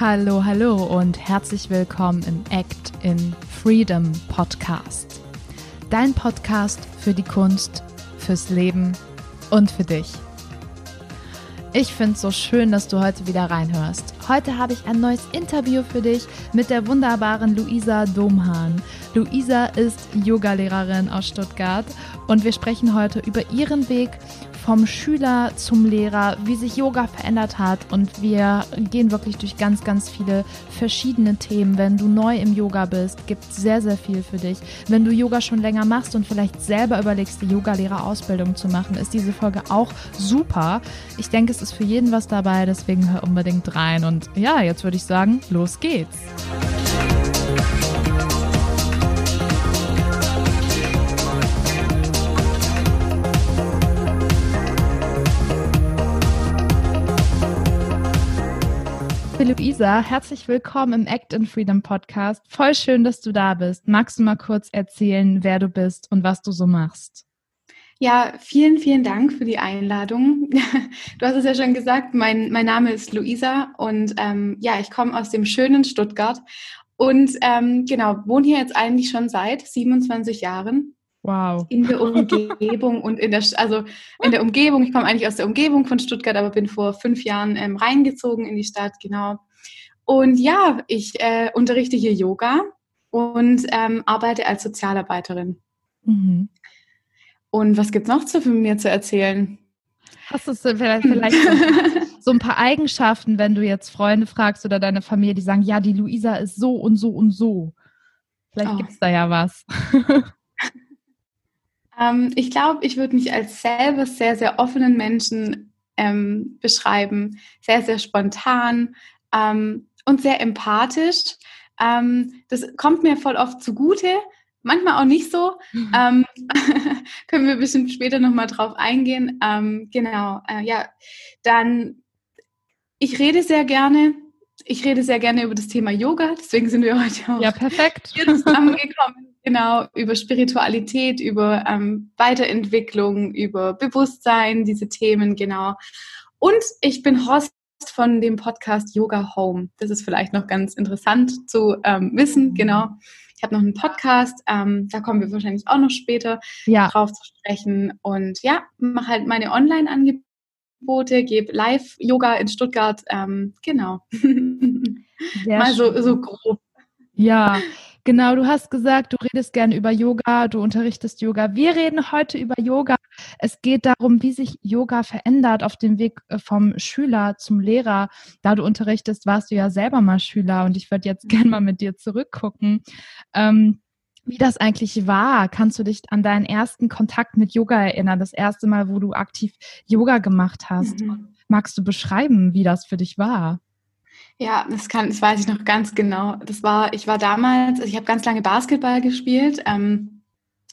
Hallo, hallo und herzlich willkommen im Act in Freedom Podcast. Dein Podcast für die Kunst, fürs Leben und für dich. Ich finde es so schön, dass du heute wieder reinhörst. Heute habe ich ein neues Interview für dich mit der wunderbaren Luisa Domhahn. Luisa ist Yogalehrerin aus Stuttgart und wir sprechen heute über ihren Weg vom Schüler zum Lehrer, wie sich Yoga verändert hat und wir gehen wirklich durch ganz, ganz viele verschiedene Themen. Wenn du neu im Yoga bist, gibt es sehr, sehr viel für dich. Wenn du Yoga schon länger machst und vielleicht selber überlegst, die Yogalehrerausbildung zu machen, ist diese Folge auch super. Ich denke, es ist für jeden was dabei, deswegen hör unbedingt rein. Und ja, jetzt würde ich sagen, los geht's. Luisa, herzlich willkommen im Act in Freedom Podcast. Voll schön, dass du da bist. Magst du mal kurz erzählen, wer du bist und was du so machst? Ja, vielen, vielen Dank für die Einladung. Du hast es ja schon gesagt, mein, mein Name ist Luisa und ähm, ja, ich komme aus dem schönen Stuttgart und ähm, genau, wohne hier jetzt eigentlich schon seit 27 Jahren. Wow. In der Umgebung und in der, also in der Umgebung, ich komme eigentlich aus der Umgebung von Stuttgart, aber bin vor fünf Jahren ähm, reingezogen in die Stadt, genau. Und ja, ich äh, unterrichte hier Yoga und ähm, arbeite als Sozialarbeiterin. Mhm. Und was gibt es noch zu mir zu erzählen? Hast du vielleicht, vielleicht so ein paar Eigenschaften, wenn du jetzt Freunde fragst oder deine Familie, die sagen, ja, die Luisa ist so und so und so. Vielleicht oh. gibt es da ja was. Ähm, ich glaube, ich würde mich als selber sehr, sehr offenen Menschen ähm, beschreiben. Sehr, sehr spontan ähm, und sehr empathisch. Ähm, das kommt mir voll oft zugute, manchmal auch nicht so. Mhm. Ähm, können wir ein bisschen später nochmal drauf eingehen. Ähm, genau, äh, ja. Dann, ich rede sehr gerne. Ich rede sehr gerne über das Thema Yoga, deswegen sind wir heute auch ja, perfekt. hier zusammengekommen. Genau, über Spiritualität, über ähm, Weiterentwicklung, über Bewusstsein, diese Themen, genau. Und ich bin Host von dem Podcast Yoga Home. Das ist vielleicht noch ganz interessant zu ähm, wissen, genau. Ich habe noch einen Podcast, ähm, da kommen wir wahrscheinlich auch noch später ja. drauf zu sprechen. Und ja, mache halt meine Online-Angebote, gebe Live-Yoga in Stuttgart, ähm, genau. Mal so, so grob. Ja, Genau, du hast gesagt, du redest gerne über Yoga, du unterrichtest Yoga. Wir reden heute über Yoga. Es geht darum, wie sich Yoga verändert auf dem Weg äh, vom Schüler zum Lehrer. Da du unterrichtest, warst du ja selber mal Schüler und ich würde jetzt gerne mal mit dir zurückgucken. Ähm, wie das eigentlich war. Kannst du dich an deinen ersten Kontakt mit Yoga erinnern? Das erste Mal, wo du aktiv Yoga gemacht hast. Mhm. Magst du beschreiben, wie das für dich war? Ja, das kann, das weiß ich noch ganz genau. Das war, ich war damals, ich habe ganz lange Basketball gespielt ähm,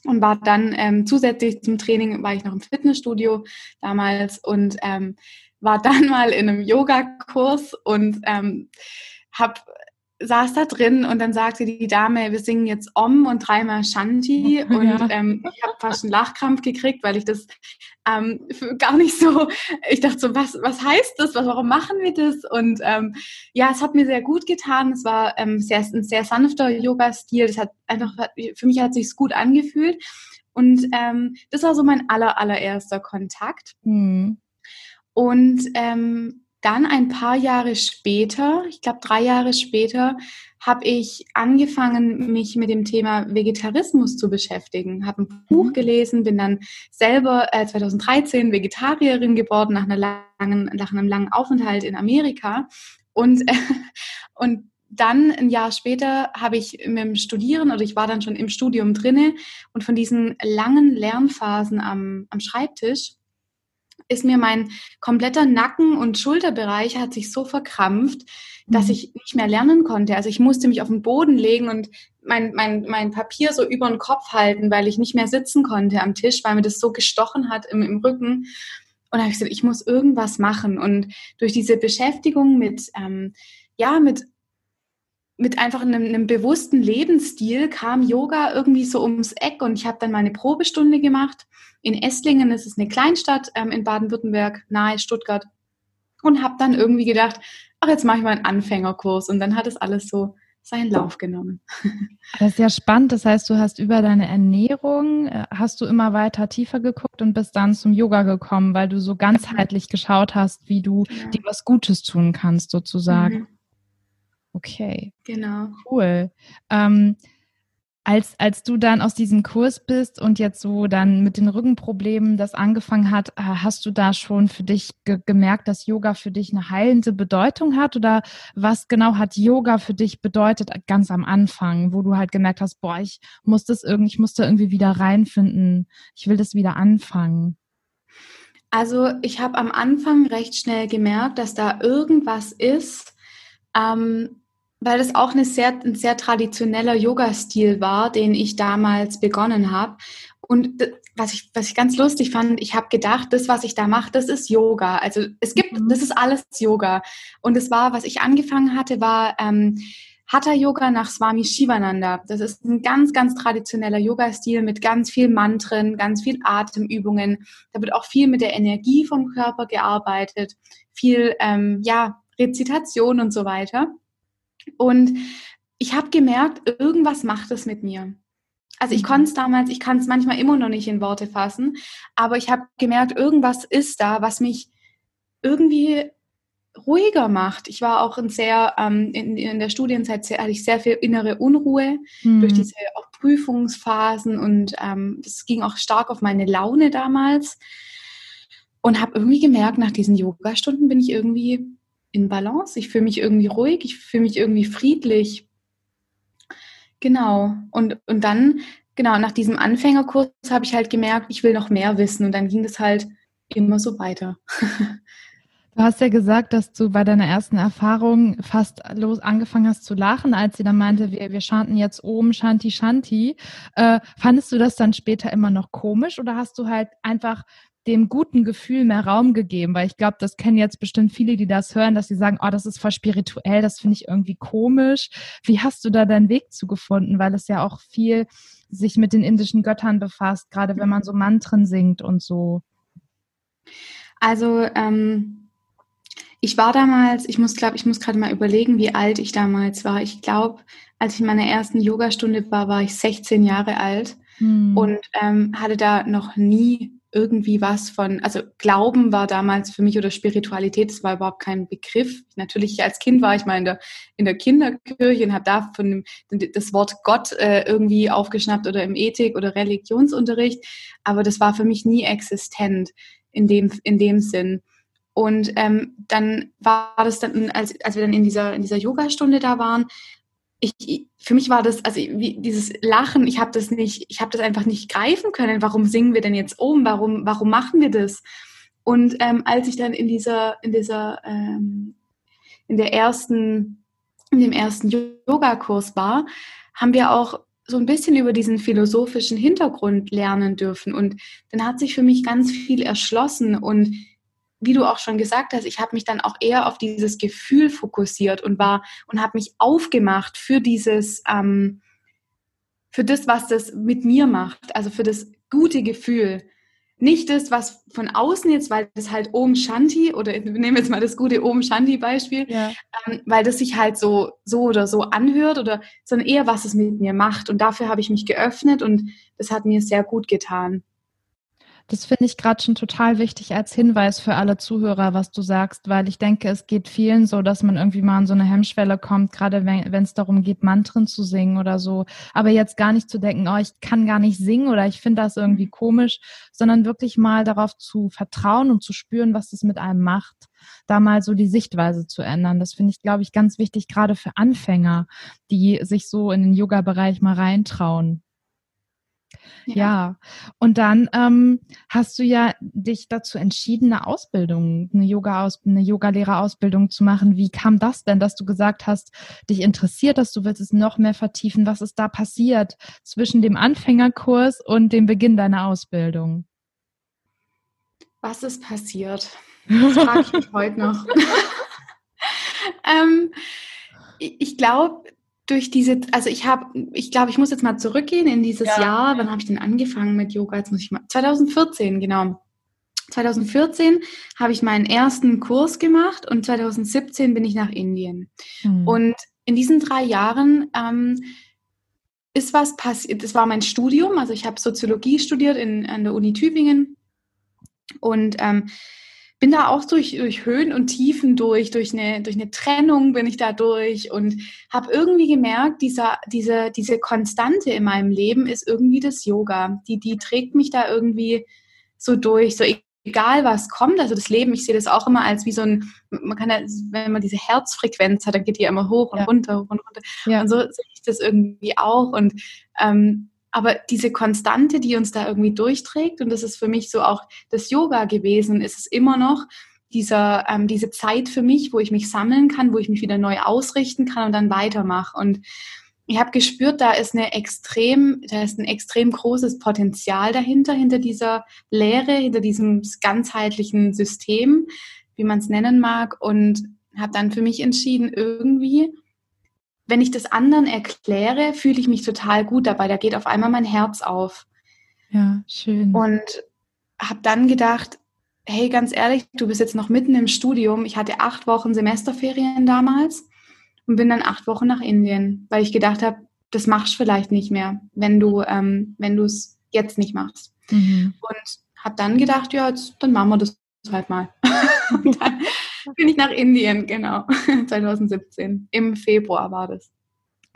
und war dann ähm, zusätzlich zum Training war ich noch im Fitnessstudio damals und ähm, war dann mal in einem Yogakurs und ähm, habe saß da drin und dann sagte die Dame, wir singen jetzt Om und dreimal Shanti und ja. ähm, ich habe fast einen Lachkrampf gekriegt, weil ich das ähm, gar nicht so, ich dachte so, was, was heißt das, was, warum machen wir das? Und ähm, ja, es hat mir sehr gut getan, es war ähm, sehr, ein sehr sanfter Yoga-Stil, das hat einfach, für mich hat es sich gut angefühlt und ähm, das war so mein aller, allererster Kontakt. Mhm. Und ähm, dann ein paar Jahre später, ich glaube drei Jahre später, habe ich angefangen, mich mit dem Thema Vegetarismus zu beschäftigen. Habe ein Buch mhm. gelesen, bin dann selber äh, 2013 Vegetarierin geworden nach, einer langen, nach einem langen Aufenthalt in Amerika. Und, äh, und dann ein Jahr später habe ich mit dem Studieren oder ich war dann schon im Studium drinne und von diesen langen Lernphasen am, am Schreibtisch ist mir mein kompletter Nacken- und Schulterbereich hat sich so verkrampft, dass mhm. ich nicht mehr lernen konnte. Also ich musste mich auf den Boden legen und mein, mein, mein Papier so über den Kopf halten, weil ich nicht mehr sitzen konnte am Tisch, weil mir das so gestochen hat im, im Rücken. Und da habe ich gesagt, ich muss irgendwas machen. Und durch diese Beschäftigung mit, ähm, ja, mit mit einfach einem, einem, bewussten Lebensstil kam Yoga irgendwie so ums Eck und ich habe dann meine Probestunde gemacht. In Esslingen, das ist eine Kleinstadt ähm, in Baden-Württemberg, nahe Stuttgart. Und habe dann irgendwie gedacht, ach, jetzt mache ich mal einen Anfängerkurs. Und dann hat es alles so seinen Lauf genommen. Das ist ja spannend. Das heißt, du hast über deine Ernährung, äh, hast du immer weiter tiefer geguckt und bist dann zum Yoga gekommen, weil du so ganzheitlich geschaut hast, wie du ja. dir was Gutes tun kannst, sozusagen. Mhm. Okay. Genau. Cool. Ähm, als, als du dann aus diesem Kurs bist und jetzt so dann mit den Rückenproblemen das angefangen hat, äh, hast du da schon für dich ge gemerkt, dass Yoga für dich eine heilende Bedeutung hat? Oder was genau hat Yoga für dich bedeutet ganz am Anfang, wo du halt gemerkt hast, boah, ich muss das irgendwie, ich muss da irgendwie wieder reinfinden, ich will das wieder anfangen? Also ich habe am Anfang recht schnell gemerkt, dass da irgendwas ist, ähm, weil das auch eine sehr, ein sehr traditioneller Yoga-Stil war, den ich damals begonnen habe. Und was ich, was ich ganz lustig fand, ich habe gedacht, das, was ich da mache, das ist Yoga. Also es gibt, mhm. das ist alles Yoga. Und es war, was ich angefangen hatte, war ähm, Hatha Yoga nach Swami Shivananda. Das ist ein ganz, ganz traditioneller Yoga-Stil mit ganz viel Mantren, ganz viel Atemübungen. Da wird auch viel mit der Energie vom Körper gearbeitet, viel ähm, ja Rezitation und so weiter. Und ich habe gemerkt, irgendwas macht es mit mir. Also ich mhm. konnte es damals, ich kann es manchmal immer noch nicht in Worte fassen, aber ich habe gemerkt, irgendwas ist da, was mich irgendwie ruhiger macht. Ich war auch in sehr, ähm, in, in der Studienzeit sehr, hatte ich sehr viel innere Unruhe mhm. durch diese auch Prüfungsphasen und ähm, das ging auch stark auf meine Laune damals und habe irgendwie gemerkt, nach diesen Yoga-Stunden bin ich irgendwie in Balance. Ich fühle mich irgendwie ruhig, ich fühle mich irgendwie friedlich. Genau. Und, und dann, genau, nach diesem Anfängerkurs habe ich halt gemerkt, ich will noch mehr wissen. Und dann ging das halt immer so weiter. Du hast ja gesagt, dass du bei deiner ersten Erfahrung fast los angefangen hast zu lachen, als sie dann meinte, wir, wir chanten jetzt oben Shanti Shanti. Äh, fandest du das dann später immer noch komisch oder hast du halt einfach dem guten Gefühl mehr Raum gegeben, weil ich glaube, das kennen jetzt bestimmt viele, die das hören, dass sie sagen, oh, das ist voll spirituell, das finde ich irgendwie komisch. Wie hast du da deinen Weg zugefunden? Weil es ja auch viel sich mit den indischen Göttern befasst, gerade wenn man so Mantren singt und so. Also ähm, ich war damals, ich muss glaube, ich muss gerade mal überlegen, wie alt ich damals war. Ich glaube, als ich in meiner ersten Yogastunde war, war ich 16 Jahre alt hm. und ähm, hatte da noch nie irgendwie was von, also Glauben war damals für mich oder Spiritualität, das war überhaupt kein Begriff. Natürlich als Kind war ich mal in der, in der Kinderkirche und habe da von dem, das Wort Gott äh, irgendwie aufgeschnappt oder im Ethik- oder Religionsunterricht, aber das war für mich nie existent in dem, in dem Sinn. Und ähm, dann war das dann, als, als wir dann in dieser, in dieser Yogastunde da waren, ich, für mich war das, also wie, dieses Lachen, ich habe das nicht, ich habe das einfach nicht greifen können. Warum singen wir denn jetzt um? Warum, warum machen wir das? Und ähm, als ich dann in dieser, in dieser, ähm, in der ersten, in dem ersten Yogakurs war, haben wir auch so ein bisschen über diesen philosophischen Hintergrund lernen dürfen. Und dann hat sich für mich ganz viel erschlossen und wie du auch schon gesagt hast, ich habe mich dann auch eher auf dieses Gefühl fokussiert und war und habe mich aufgemacht für dieses, ähm, für das, was das mit mir macht, also für das gute Gefühl. Nicht das, was von außen jetzt, weil das halt Om Shanti oder wir nehmen jetzt mal das gute Om Shanti Beispiel, ja. ähm, weil das sich halt so, so oder so anhört oder, sondern eher, was es mit mir macht. Und dafür habe ich mich geöffnet und das hat mir sehr gut getan. Das finde ich gerade schon total wichtig als Hinweis für alle Zuhörer, was du sagst, weil ich denke, es geht vielen so, dass man irgendwie mal an so eine Hemmschwelle kommt, gerade wenn es darum geht, Mantren zu singen oder so. Aber jetzt gar nicht zu denken, oh, ich kann gar nicht singen oder ich finde das irgendwie komisch, sondern wirklich mal darauf zu vertrauen und zu spüren, was das mit einem macht da mal so die Sichtweise zu ändern. Das finde ich, glaube ich, ganz wichtig, gerade für Anfänger, die sich so in den Yoga-Bereich mal reintrauen. Ja. ja. Und dann ähm, hast du ja dich dazu entschieden, eine Ausbildung, eine Yoga eine Yogalehrerausbildung zu machen. Wie kam das denn, dass du gesagt hast, dich interessiert dass du willst es noch mehr vertiefen? Was ist da passiert zwischen dem Anfängerkurs und dem Beginn deiner Ausbildung? Was ist passiert? Das frage ich mich heute noch. ähm, ich glaube, durch diese, also ich habe, ich glaube, ich muss jetzt mal zurückgehen in dieses ja. Jahr. Wann habe ich denn angefangen mit Yoga? Jetzt muss ich mal, 2014, genau. 2014 habe ich meinen ersten Kurs gemacht und 2017 bin ich nach Indien. Mhm. Und in diesen drei Jahren ähm, ist was passiert. Das war mein Studium, also ich habe Soziologie studiert in, an der Uni Tübingen und ähm, bin da auch durch, durch Höhen und Tiefen durch, durch eine, durch eine Trennung bin ich da durch und habe irgendwie gemerkt, dieser, diese, diese Konstante in meinem Leben ist irgendwie das Yoga. Die, die trägt mich da irgendwie so durch. So egal was kommt, also das Leben, ich sehe das auch immer als wie so ein, man kann ja, wenn man diese Herzfrequenz hat, dann geht die ja immer hoch und ja. runter, hoch und runter. Ja. Und so sehe ich das irgendwie auch. Und ähm, aber diese Konstante, die uns da irgendwie durchträgt, und das ist für mich so auch das Yoga gewesen, ist es immer noch dieser, ähm, diese Zeit für mich, wo ich mich sammeln kann, wo ich mich wieder neu ausrichten kann und dann weitermache. Und ich habe gespürt, da ist eine extrem, da ist ein extrem großes Potenzial dahinter, hinter dieser Lehre, hinter diesem ganzheitlichen System, wie man es nennen mag. Und habe dann für mich entschieden, irgendwie wenn ich das anderen erkläre, fühle ich mich total gut dabei. Da geht auf einmal mein Herz auf. Ja, schön. Und habe dann gedacht, hey, ganz ehrlich, du bist jetzt noch mitten im Studium. Ich hatte acht Wochen Semesterferien damals und bin dann acht Wochen nach Indien, weil ich gedacht habe, das machst du vielleicht nicht mehr, wenn du ähm, wenn du es jetzt nicht machst. Mhm. Und habe dann gedacht, ja, jetzt, dann machen wir das halt mal. und dann bin ich nach Indien, genau. 2017. Im Februar war das.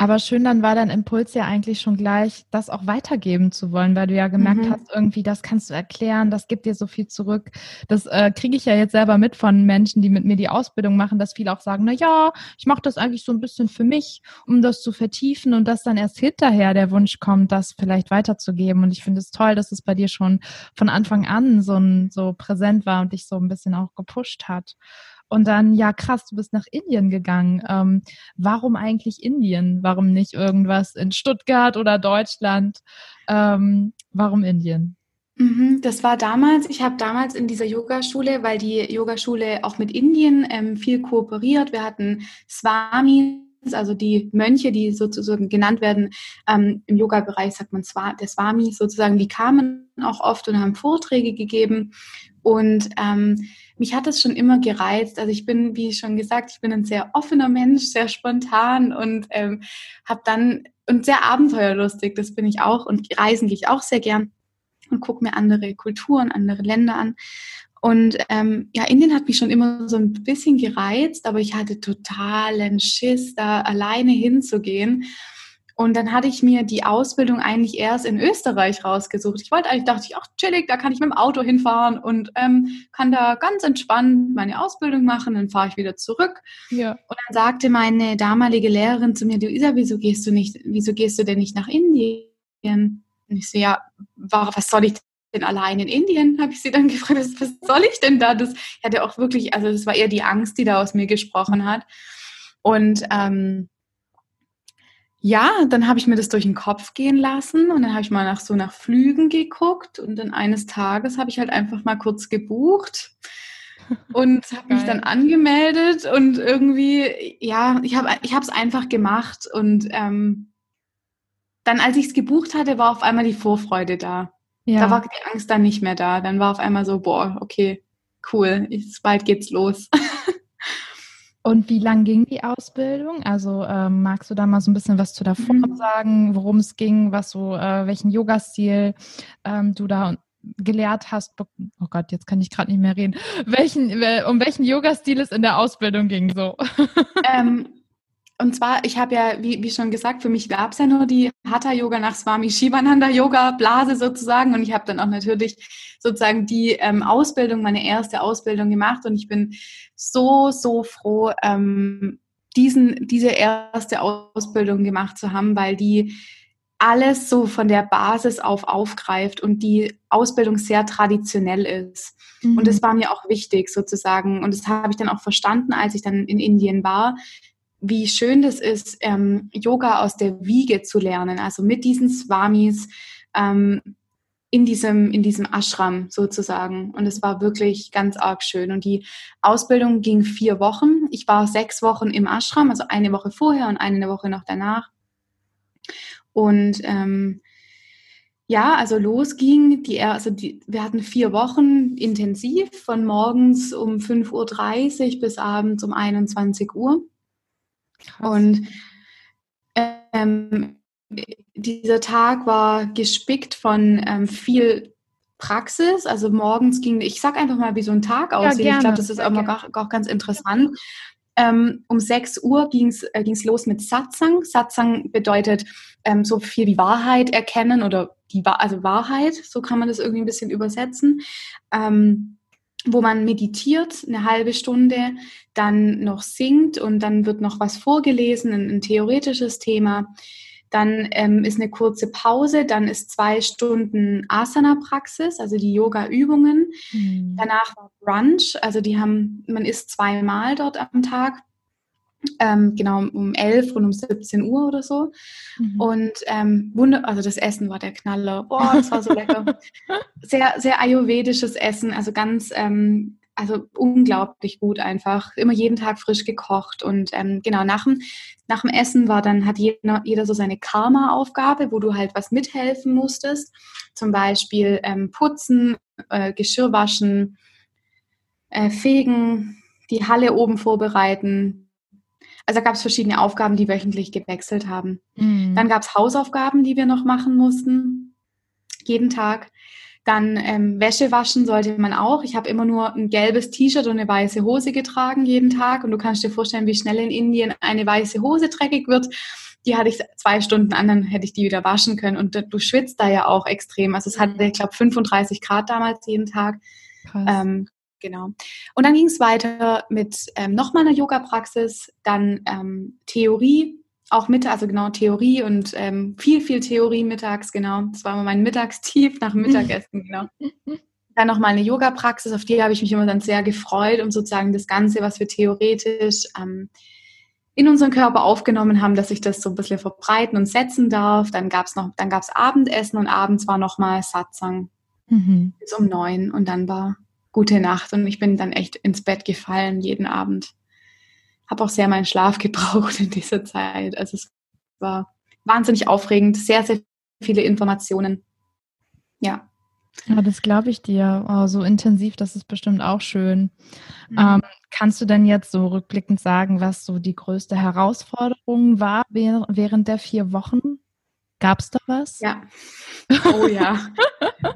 Aber schön, dann war dein Impuls ja eigentlich schon gleich, das auch weitergeben zu wollen, weil du ja gemerkt mhm. hast, irgendwie, das kannst du erklären, das gibt dir so viel zurück. Das äh, kriege ich ja jetzt selber mit von Menschen, die mit mir die Ausbildung machen, dass viele auch sagen, na ja, ich mache das eigentlich so ein bisschen für mich, um das zu vertiefen und dass dann erst hinterher der Wunsch kommt, das vielleicht weiterzugeben. Und ich finde es toll, dass es bei dir schon von Anfang an so, ein, so präsent war und dich so ein bisschen auch gepusht hat. Und dann, ja, krass, du bist nach Indien gegangen. Ähm, warum eigentlich Indien? Warum nicht irgendwas in Stuttgart oder Deutschland? Ähm, warum Indien? Mhm, das war damals, ich habe damals in dieser Yogaschule, weil die Yogaschule auch mit Indien ähm, viel kooperiert. Wir hatten Swami, also die Mönche, die sozusagen genannt werden, ähm, im Yoga-Bereich sagt man Swa der Swami sozusagen, die kamen auch oft und haben Vorträge gegeben. Und ähm, mich hat es schon immer gereizt. Also ich bin, wie schon gesagt, ich bin ein sehr offener Mensch, sehr spontan und ähm, habe dann und sehr abenteuerlustig. Das bin ich auch und reisen gehe ich auch sehr gern und gucke mir andere Kulturen, andere Länder an. Und ähm, ja, Indien hat mich schon immer so ein bisschen gereizt, aber ich hatte totalen Schiss, da alleine hinzugehen. Und dann hatte ich mir die Ausbildung eigentlich erst in Österreich rausgesucht. Ich wollte eigentlich, dachte ich, ach, chillig, da kann ich mit dem Auto hinfahren und ähm, kann da ganz entspannt meine Ausbildung machen, dann fahre ich wieder zurück. Ja. Und dann sagte meine damalige Lehrerin zu mir, du Isa, wieso gehst du nicht, wieso gehst du denn nicht nach Indien? Und ich so, ja, was soll ich denn allein in Indien? Habe ich sie dann gefragt, was soll ich denn da? Das hatte auch wirklich, also das war eher die Angst, die da aus mir gesprochen hat. Und ähm, ja, dann habe ich mir das durch den Kopf gehen lassen und dann habe ich mal nach so nach Flügen geguckt und dann eines Tages habe ich halt einfach mal kurz gebucht und habe mich dann angemeldet und irgendwie, ja, ich habe ich es einfach gemacht und ähm, dann, als ich es gebucht hatte, war auf einmal die Vorfreude da. Ja. Da war die Angst dann nicht mehr da. Dann war auf einmal so, boah, okay, cool, ich, bald geht's los. Und wie lang ging die Ausbildung? Also ähm, magst du da mal so ein bisschen was zu davor mhm. sagen, worum es ging, was so, äh, welchen Yoga-Stil ähm, du da gelehrt hast? Oh Gott, jetzt kann ich gerade nicht mehr reden. Welchen, um welchen Yoga-Stil es in der Ausbildung ging so? Ähm, und zwar, ich habe ja, wie, wie schon gesagt, für mich gab es ja nur die Hatha-Yoga nach Swami Shivananda-Yoga-Blase sozusagen. Und ich habe dann auch natürlich sozusagen die ähm, Ausbildung, meine erste Ausbildung gemacht. Und ich bin so, so froh, ähm, diesen, diese erste Ausbildung gemacht zu haben, weil die alles so von der Basis auf aufgreift und die Ausbildung sehr traditionell ist. Mhm. Und das war mir auch wichtig sozusagen. Und das habe ich dann auch verstanden, als ich dann in Indien war, wie schön das ist, ähm, Yoga aus der Wiege zu lernen, also mit diesen Swamis ähm, in diesem, in diesem Ashram sozusagen. Und es war wirklich ganz arg schön. Und die Ausbildung ging vier Wochen. Ich war sechs Wochen im Ashram, also eine Woche vorher und eine Woche noch danach. Und ähm, Ja, also los ging die, also die, wir hatten vier Wochen intensiv von morgens um 5.30 Uhr bis abends um 21 Uhr. Krass. Und ähm, dieser Tag war gespickt von ähm, viel Praxis. Also morgens ging, ich sag einfach mal, wie so ein Tag aussieht. Ja, ich glaube, das ist auch, auch, auch ganz interessant. Ähm, um 6 Uhr ging es äh, los mit Satsang. Satsang bedeutet ähm, so viel wie Wahrheit erkennen oder die also Wahrheit, so kann man das irgendwie ein bisschen übersetzen. Ähm, wo man meditiert eine halbe Stunde, dann noch singt und dann wird noch was vorgelesen, ein, ein theoretisches Thema. Dann ähm, ist eine kurze Pause, dann ist zwei Stunden Asana-Praxis, also die Yoga-Übungen. Mhm. Danach war Brunch, also die haben, man isst zweimal dort am Tag. Ähm, genau um 11 und um 17 Uhr oder so. Mhm. Und ähm, wunder also das Essen war der Knaller. Boah, das war so lecker. Sehr, sehr ayurvedisches Essen, also ganz ähm, also unglaublich gut einfach. Immer jeden Tag frisch gekocht. Und ähm, genau, nach dem, nach dem Essen war dann, hat jeder, jeder so seine Karma-Aufgabe, wo du halt was mithelfen musstest. Zum Beispiel ähm, putzen, äh, Geschirr waschen, äh, fegen, die Halle oben vorbereiten. Also gab es verschiedene Aufgaben, die wöchentlich gewechselt haben. Mhm. Dann gab es Hausaufgaben, die wir noch machen mussten. Jeden Tag. Dann ähm, Wäsche waschen sollte man auch. Ich habe immer nur ein gelbes T-Shirt und eine weiße Hose getragen jeden Tag. Und du kannst dir vorstellen, wie schnell in Indien eine weiße Hose dreckig wird. Die hatte ich zwei Stunden an, dann hätte ich die wieder waschen können. Und du schwitzt da ja auch extrem. Also es hatte, ich glaube, 35 Grad damals jeden Tag. Ähm, genau. Und dann ging es weiter mit ähm, nochmal einer Yoga-Praxis, dann ähm, Theorie, auch Mittag, also genau Theorie und ähm, viel, viel Theorie mittags, genau. Das war immer mein Mittagstief nach dem Mittagessen, genau. Dann nochmal eine Yoga-Praxis, auf die habe ich mich immer dann sehr gefreut, um sozusagen das Ganze, was wir theoretisch ähm, in unseren Körper aufgenommen haben, dass ich das so ein bisschen verbreiten und setzen darf. Dann gab es noch, dann gab es Abendessen und abends war nochmal Satsang mhm. bis um neun und dann war gute Nacht und ich bin dann echt ins Bett gefallen jeden Abend habe auch sehr meinen Schlaf gebraucht in dieser Zeit. Also es war wahnsinnig aufregend, sehr, sehr viele Informationen. Ja. Ja, das glaube ich dir. Oh, so intensiv, das ist bestimmt auch schön. Mhm. Ähm, kannst du denn jetzt so rückblickend sagen, was so die größte Herausforderung war während der vier Wochen? Gab es da was? Ja. Oh ja.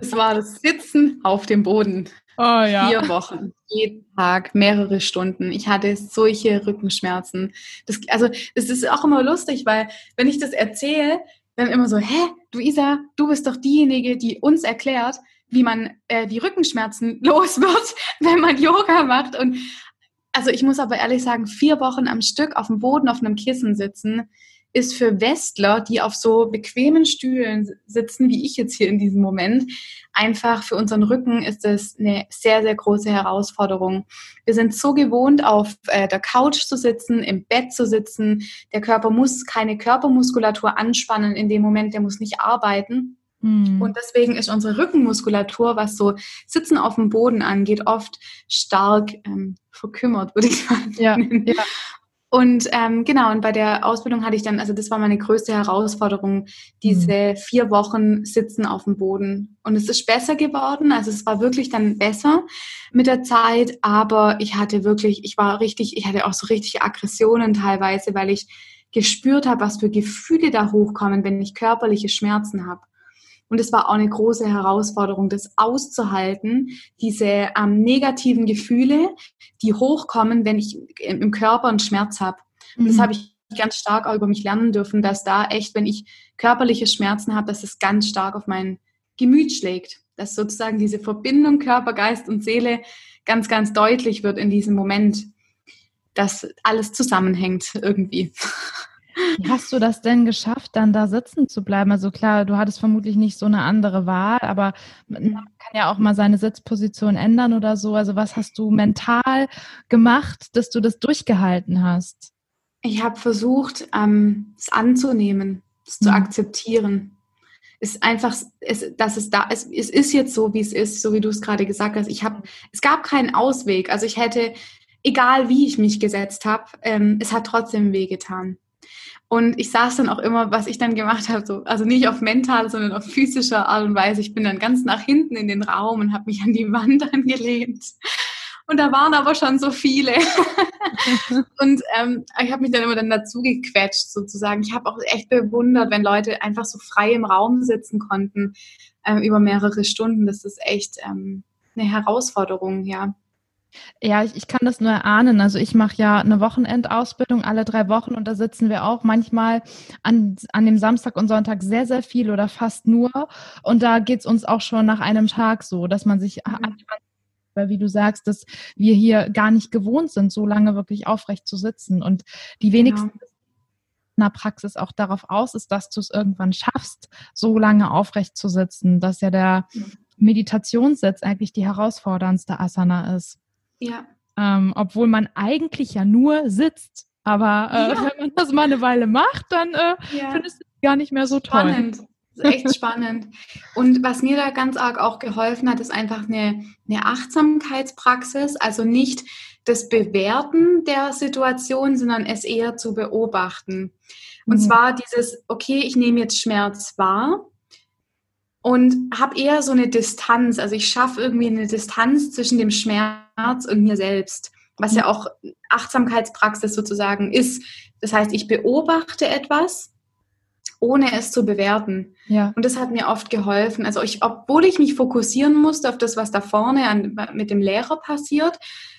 es war das Sitzen auf dem Boden. Oh ja. Vier Wochen, jeden Tag, mehrere Stunden. Ich hatte solche Rückenschmerzen. Das, also, es ist auch immer lustig, weil wenn ich das erzähle, dann immer so, hä, du Isa, du bist doch diejenige, die uns erklärt, wie man äh, die Rückenschmerzen los wird, wenn man Yoga macht. Und also ich muss aber ehrlich sagen, vier Wochen am Stück auf dem Boden auf einem Kissen sitzen, ist für Westler, die auf so bequemen Stühlen sitzen, wie ich jetzt hier in diesem Moment, einfach für unseren Rücken ist es eine sehr, sehr große Herausforderung. Wir sind so gewohnt, auf äh, der Couch zu sitzen, im Bett zu sitzen. Der Körper muss keine Körpermuskulatur anspannen in dem Moment, der muss nicht arbeiten. Mhm. Und deswegen ist unsere Rückenmuskulatur, was so Sitzen auf dem Boden angeht, oft stark ähm, verkümmert, würde ich sagen. Ja, ja. Und ähm, genau, und bei der Ausbildung hatte ich dann, also das war meine größte Herausforderung, diese mhm. vier Wochen Sitzen auf dem Boden. Und es ist besser geworden, also es war wirklich dann besser mit der Zeit, aber ich hatte wirklich, ich war richtig, ich hatte auch so richtig Aggressionen teilweise, weil ich gespürt habe, was für Gefühle da hochkommen, wenn ich körperliche Schmerzen habe. Und es war auch eine große Herausforderung, das auszuhalten, diese ähm, negativen Gefühle, die hochkommen, wenn ich im Körper einen Schmerz habe. Mhm. das habe ich ganz stark auch über mich lernen dürfen, dass da echt, wenn ich körperliche Schmerzen habe, dass es ganz stark auf mein Gemüt schlägt. Dass sozusagen diese Verbindung Körper, Geist und Seele ganz, ganz deutlich wird in diesem Moment, dass alles zusammenhängt irgendwie. Wie hast du das denn geschafft, dann da sitzen zu bleiben? Also klar, du hattest vermutlich nicht so eine andere Wahl, aber man kann ja auch mal seine Sitzposition ändern oder so. Also was hast du mental gemacht, dass du das durchgehalten hast? Ich habe versucht, ähm, es anzunehmen, es mhm. zu akzeptieren. Es ist einfach, es, dass es da ist. Es ist jetzt so, wie es ist, so wie du es gerade gesagt hast. Ich habe, es gab keinen Ausweg. Also ich hätte, egal wie ich mich gesetzt habe, ähm, es hat trotzdem wehgetan. Und ich saß dann auch immer, was ich dann gemacht habe, so, also nicht auf mental, sondern auf physischer Art und Weise. Ich bin dann ganz nach hinten in den Raum und habe mich an die Wand angelehnt. Und da waren aber schon so viele. und ähm, ich habe mich dann immer dann dazu gequetscht sozusagen. Ich habe auch echt bewundert, wenn Leute einfach so frei im Raum sitzen konnten ähm, über mehrere Stunden. Das ist echt ähm, eine Herausforderung, ja. Ja, ich, ich kann das nur erahnen. Also ich mache ja eine Wochenendausbildung alle drei Wochen und da sitzen wir auch manchmal an, an dem Samstag und Sonntag sehr, sehr viel oder fast nur. Und da geht's uns auch schon nach einem Tag so, dass man sich mhm. weil wie du sagst, dass wir hier gar nicht gewohnt sind, so lange wirklich aufrecht zu sitzen. Und die wenigsten genau. in der Praxis auch darauf aus ist, dass du es irgendwann schaffst, so lange aufrecht zu sitzen, dass ja der Meditationssitz eigentlich die herausforderndste Asana ist. Ja. Ähm, obwohl man eigentlich ja nur sitzt. Aber äh, ja. wenn man das mal eine Weile macht, dann äh, ja. findest du es gar nicht mehr so toll. Spannend. echt spannend. Und was mir da ganz arg auch geholfen hat, ist einfach eine, eine Achtsamkeitspraxis. Also nicht das Bewerten der Situation, sondern es eher zu beobachten. Und mhm. zwar dieses, okay, ich nehme jetzt Schmerz wahr und habe eher so eine Distanz. Also ich schaffe irgendwie eine Distanz zwischen dem Schmerz und mir selbst, was ja auch Achtsamkeitspraxis sozusagen ist. Das heißt, ich beobachte etwas, ohne es zu bewerten. Ja. Und das hat mir oft geholfen. Also ich, obwohl ich mich fokussieren musste auf das, was da vorne an, mit dem Lehrer passiert,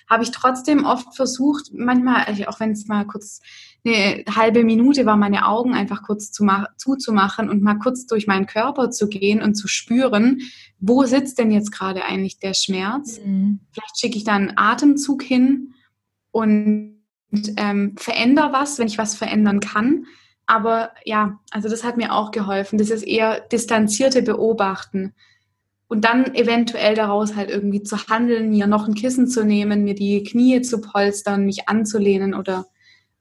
habe ich trotzdem oft versucht, manchmal, also auch wenn es mal kurz eine halbe Minute war, meine Augen einfach kurz zu zuzumachen und mal kurz durch meinen Körper zu gehen und zu spüren, wo sitzt denn jetzt gerade eigentlich der Schmerz? Mhm. Vielleicht schicke ich da einen Atemzug hin und ähm, verändere was, wenn ich was verändern kann. Aber ja, also das hat mir auch geholfen. Das ist eher distanzierte Beobachten. Und dann eventuell daraus halt irgendwie zu handeln, mir noch ein Kissen zu nehmen, mir die Knie zu polstern, mich anzulehnen oder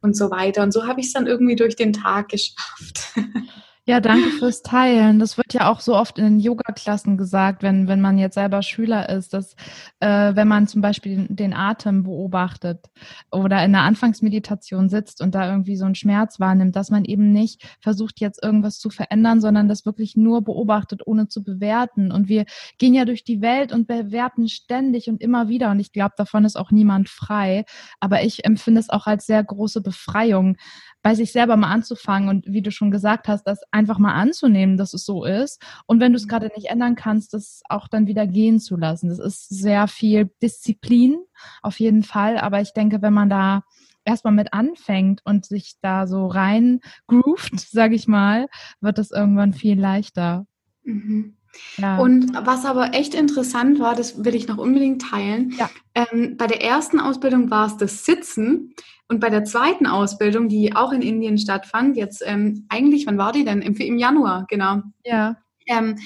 und so weiter. Und so habe ich es dann irgendwie durch den Tag geschafft. Ja, danke fürs Teilen. Das wird ja auch so oft in den Yoga-Klassen gesagt, wenn, wenn man jetzt selber Schüler ist, dass äh, wenn man zum Beispiel den, den, Atem beobachtet oder in der Anfangsmeditation sitzt und da irgendwie so einen Schmerz wahrnimmt, dass man eben nicht versucht, jetzt irgendwas zu verändern, sondern das wirklich nur beobachtet, ohne zu bewerten. Und wir gehen ja durch die Welt und bewerten ständig und immer wieder. Und ich glaube, davon ist auch niemand frei. Aber ich empfinde es auch als sehr große Befreiung, bei sich selber mal anzufangen und wie du schon gesagt hast, das einfach mal anzunehmen, dass es so ist. Und wenn du es gerade nicht ändern kannst, das auch dann wieder gehen zu lassen. Das ist sehr viel Disziplin auf jeden Fall. Aber ich denke, wenn man da erstmal mit anfängt und sich da so rein groovt, sage ich mal, wird das irgendwann viel leichter. Mhm. Ja. Und was aber echt interessant war, das will ich noch unbedingt teilen. Ja. Ähm, bei der ersten Ausbildung war es das Sitzen. Und bei der zweiten Ausbildung, die auch in Indien stattfand, jetzt ähm, eigentlich, wann war die denn? Im, im Januar, genau. Ja. Ähm,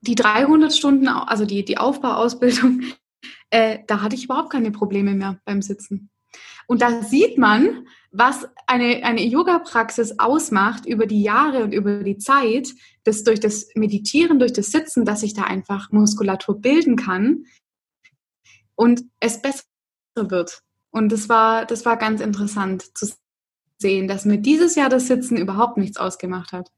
die 300 Stunden, also die, die Aufbauausbildung, äh, da hatte ich überhaupt keine Probleme mehr beim Sitzen. Und da sieht man, was eine, eine Yoga-Praxis ausmacht über die Jahre und über die Zeit, dass durch das Meditieren, durch das Sitzen, dass sich da einfach Muskulatur bilden kann und es besser wird. Und das war, das war ganz interessant zu sehen, dass mir dieses Jahr das Sitzen überhaupt nichts ausgemacht hat.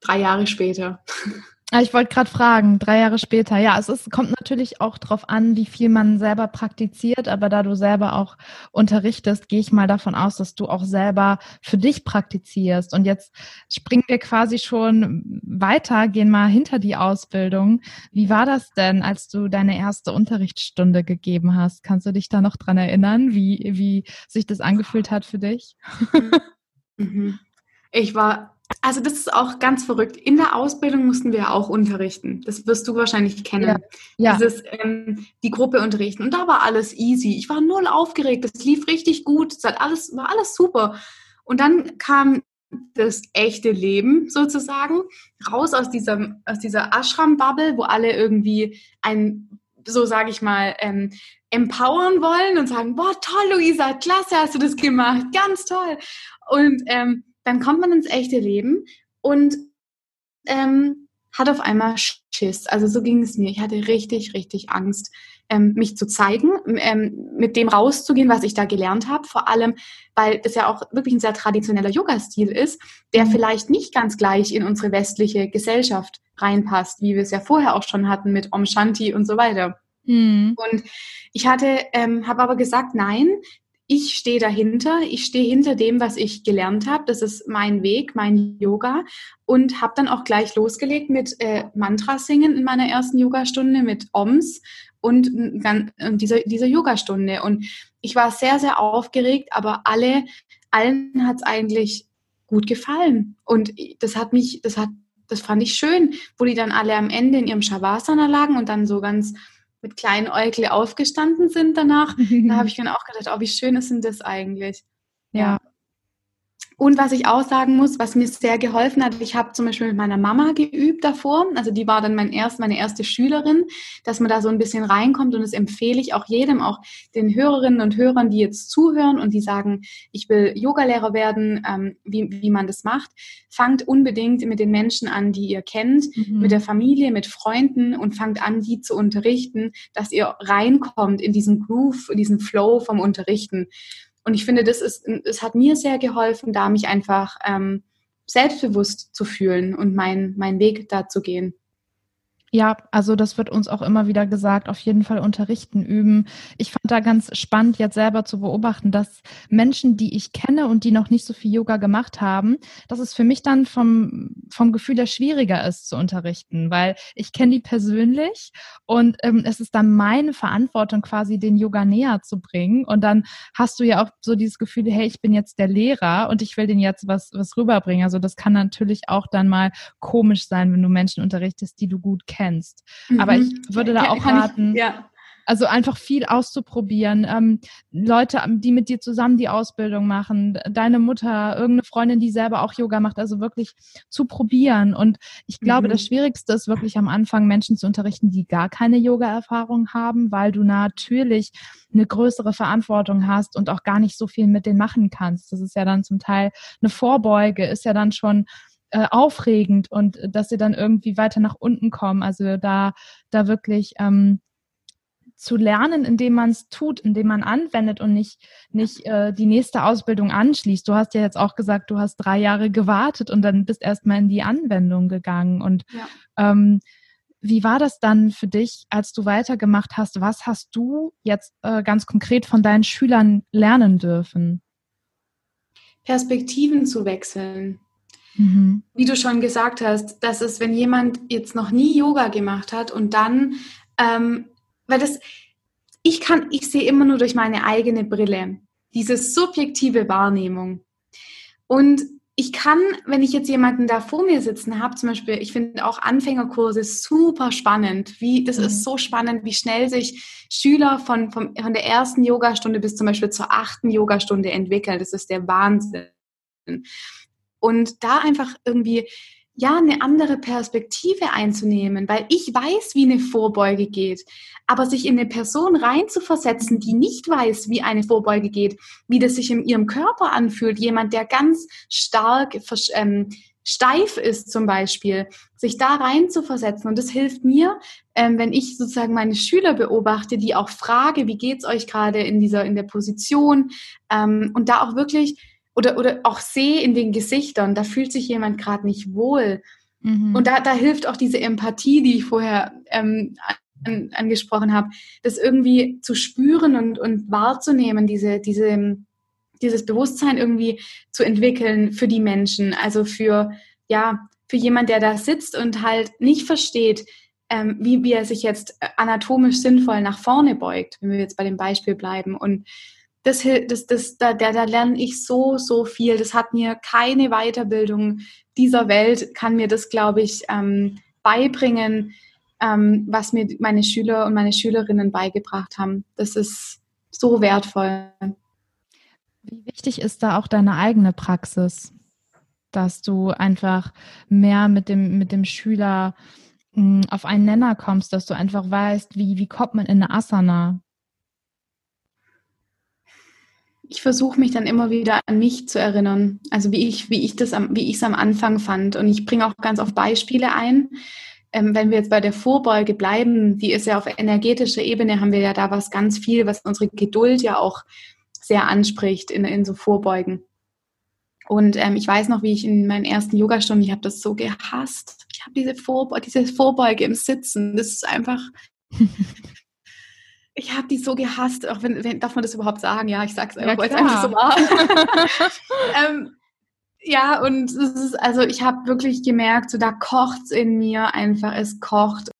Drei Jahre später. Ich wollte gerade fragen, drei Jahre später. Ja, es ist, kommt natürlich auch darauf an, wie viel man selber praktiziert, aber da du selber auch unterrichtest, gehe ich mal davon aus, dass du auch selber für dich praktizierst. Und jetzt springen wir quasi schon weiter, gehen mal hinter die Ausbildung. Wie war das denn, als du deine erste Unterrichtsstunde gegeben hast? Kannst du dich da noch dran erinnern, wie, wie sich das angefühlt hat für dich? Mhm. Ich war also das ist auch ganz verrückt. In der Ausbildung mussten wir auch unterrichten. Das wirst du wahrscheinlich kennen. Ja. ja. Dieses, ähm, die Gruppe unterrichten. Und da war alles easy. Ich war null aufgeregt. Das lief richtig gut. Es hat alles, war alles super. Und dann kam das echte Leben sozusagen raus aus dieser, aus dieser Ashram-Bubble, wo alle irgendwie ein, so sage ich mal, ähm, empowern wollen und sagen, boah, toll, Luisa, klasse hast du das gemacht, ganz toll. Und ähm, dann kommt man ins echte Leben und ähm, hat auf einmal Schiss. Also so ging es mir. Ich hatte richtig, richtig Angst. ähm, mich zu zeigen, ähm, mit dem rauszugehen, was ich da gelernt habe. Vor allem, weil das ja auch wirklich ein sehr traditioneller Yoga-Stil ist, der mhm. vielleicht nicht ganz gleich in unsere westliche Gesellschaft reinpasst, wie wir es ja vorher auch schon hatten mit Om Shanti und so weiter. Mhm. Und ich hatte, ähm, habe aber gesagt, nein, ich stehe dahinter, ich stehe hinter dem, was ich gelernt habe. Das ist mein Weg, mein Yoga. Und habe dann auch gleich losgelegt mit äh, Mantra singen in meiner ersten Yogastunde mit Oms und dieser, dieser Yogastunde. Und ich war sehr, sehr aufgeregt, aber alle, allen hat es eigentlich gut gefallen. Und das hat mich, das hat, das fand ich schön, wo die dann alle am Ende in ihrem Shavasana lagen und dann so ganz mit kleinen Äugle aufgestanden sind danach. da habe ich dann auch gedacht, oh, wie schön ist denn das eigentlich? Ja. ja. Und was ich auch sagen muss, was mir sehr geholfen hat, ich habe zum Beispiel mit meiner Mama geübt davor, also die war dann mein erst, meine erste Schülerin, dass man da so ein bisschen reinkommt und das empfehle ich auch jedem, auch den Hörerinnen und Hörern, die jetzt zuhören und die sagen, ich will Yogalehrer werden, ähm, wie, wie man das macht. Fangt unbedingt mit den Menschen an, die ihr kennt, mhm. mit der Familie, mit Freunden und fangt an, die zu unterrichten, dass ihr reinkommt in diesen Groove, in diesen Flow vom Unterrichten. Und ich finde, das ist, es hat mir sehr geholfen, da mich einfach ähm, selbstbewusst zu fühlen und meinen mein Weg da zu gehen. Ja, also das wird uns auch immer wieder gesagt, auf jeden Fall unterrichten, üben. Ich fand da ganz spannend, jetzt selber zu beobachten, dass Menschen, die ich kenne und die noch nicht so viel Yoga gemacht haben, dass es für mich dann vom, vom Gefühl her schwieriger ist zu unterrichten, weil ich kenne die persönlich und ähm, es ist dann meine Verantwortung quasi, den Yoga näher zu bringen. Und dann hast du ja auch so dieses Gefühl, hey, ich bin jetzt der Lehrer und ich will den jetzt was, was rüberbringen. Also das kann natürlich auch dann mal komisch sein, wenn du Menschen unterrichtest, die du gut kennst kennst. Mhm. Aber ich würde da auch raten, ich, ja. also einfach viel auszuprobieren. Ähm, Leute, die mit dir zusammen die Ausbildung machen, deine Mutter, irgendeine Freundin, die selber auch Yoga macht, also wirklich zu probieren. Und ich glaube, mhm. das Schwierigste ist wirklich am Anfang Menschen zu unterrichten, die gar keine Yoga-Erfahrung haben, weil du natürlich eine größere Verantwortung hast und auch gar nicht so viel mit denen machen kannst. Das ist ja dann zum Teil eine Vorbeuge, ist ja dann schon äh, aufregend und äh, dass sie dann irgendwie weiter nach unten kommen. Also da, da wirklich ähm, zu lernen, indem man es tut, indem man anwendet und nicht, nicht äh, die nächste Ausbildung anschließt. Du hast ja jetzt auch gesagt, du hast drei Jahre gewartet und dann bist erstmal in die Anwendung gegangen. Und ja. ähm, wie war das dann für dich, als du weitergemacht hast? Was hast du jetzt äh, ganz konkret von deinen Schülern lernen dürfen? Perspektiven zu wechseln. Mhm. Wie du schon gesagt hast, dass es, wenn jemand jetzt noch nie Yoga gemacht hat und dann, ähm, weil das, ich kann, ich sehe immer nur durch meine eigene Brille, diese subjektive Wahrnehmung. Und ich kann, wenn ich jetzt jemanden da vor mir sitzen habe, zum Beispiel, ich finde auch Anfängerkurse super spannend. Wie, das mhm. ist so spannend, wie schnell sich Schüler von, von, von der ersten Yogastunde bis zum Beispiel zur achten Yogastunde entwickeln. Das ist der Wahnsinn. Und da einfach irgendwie ja, eine andere Perspektive einzunehmen, weil ich weiß, wie eine Vorbeuge geht, aber sich in eine Person reinzuversetzen, die nicht weiß, wie eine Vorbeuge geht, wie das sich in ihrem Körper anfühlt, jemand, der ganz stark ähm, steif ist zum Beispiel, sich da reinzuversetzen. Und das hilft mir, ähm, wenn ich sozusagen meine Schüler beobachte, die auch frage, wie geht's euch gerade in dieser, in der Position ähm, und da auch wirklich oder, oder auch sehe in den Gesichtern, da fühlt sich jemand gerade nicht wohl. Mhm. Und da, da hilft auch diese Empathie, die ich vorher ähm, an, angesprochen habe, das irgendwie zu spüren und, und wahrzunehmen, diese, diese, dieses Bewusstsein irgendwie zu entwickeln für die Menschen. Also für, ja, für jemand, der da sitzt und halt nicht versteht, ähm, wie, wie er sich jetzt anatomisch sinnvoll nach vorne beugt, wenn wir jetzt bei dem Beispiel bleiben. Und das, das, das, da, da, da lerne ich so, so viel. Das hat mir keine Weiterbildung dieser Welt, kann mir das, glaube ich, ähm, beibringen, ähm, was mir meine Schüler und meine Schülerinnen beigebracht haben. Das ist so wertvoll. Wie wichtig ist da auch deine eigene Praxis, dass du einfach mehr mit dem, mit dem Schüler hm, auf einen Nenner kommst, dass du einfach weißt, wie, wie kommt man in eine Asana? Ich versuche mich dann immer wieder an mich zu erinnern. Also wie ich, wie ich das am, wie ich es am Anfang fand. Und ich bringe auch ganz oft Beispiele ein. ähm, wenn wir jetzt bei der Vorbeuge bleiben, die ist ja auf energetischer Ebene, haben wir ja da was ganz viel, was unsere Geduld ja auch sehr anspricht in, in so Vorbeugen. Und ähm, ich weiß noch, wie ich in meinen ersten Yogastunden, ich habe das so gehasst. Ich habe diese, Vorbe diese Vorbeuge im Sitzen. Das ist einfach. ich habe die so gehasst, auch wenn, wenn, darf man das überhaupt sagen? Ja, ich sag's einfach, ja, weil es einfach so war. ähm, ja, und es ist, also ich habe wirklich gemerkt, so da kocht's in mir einfach, es kocht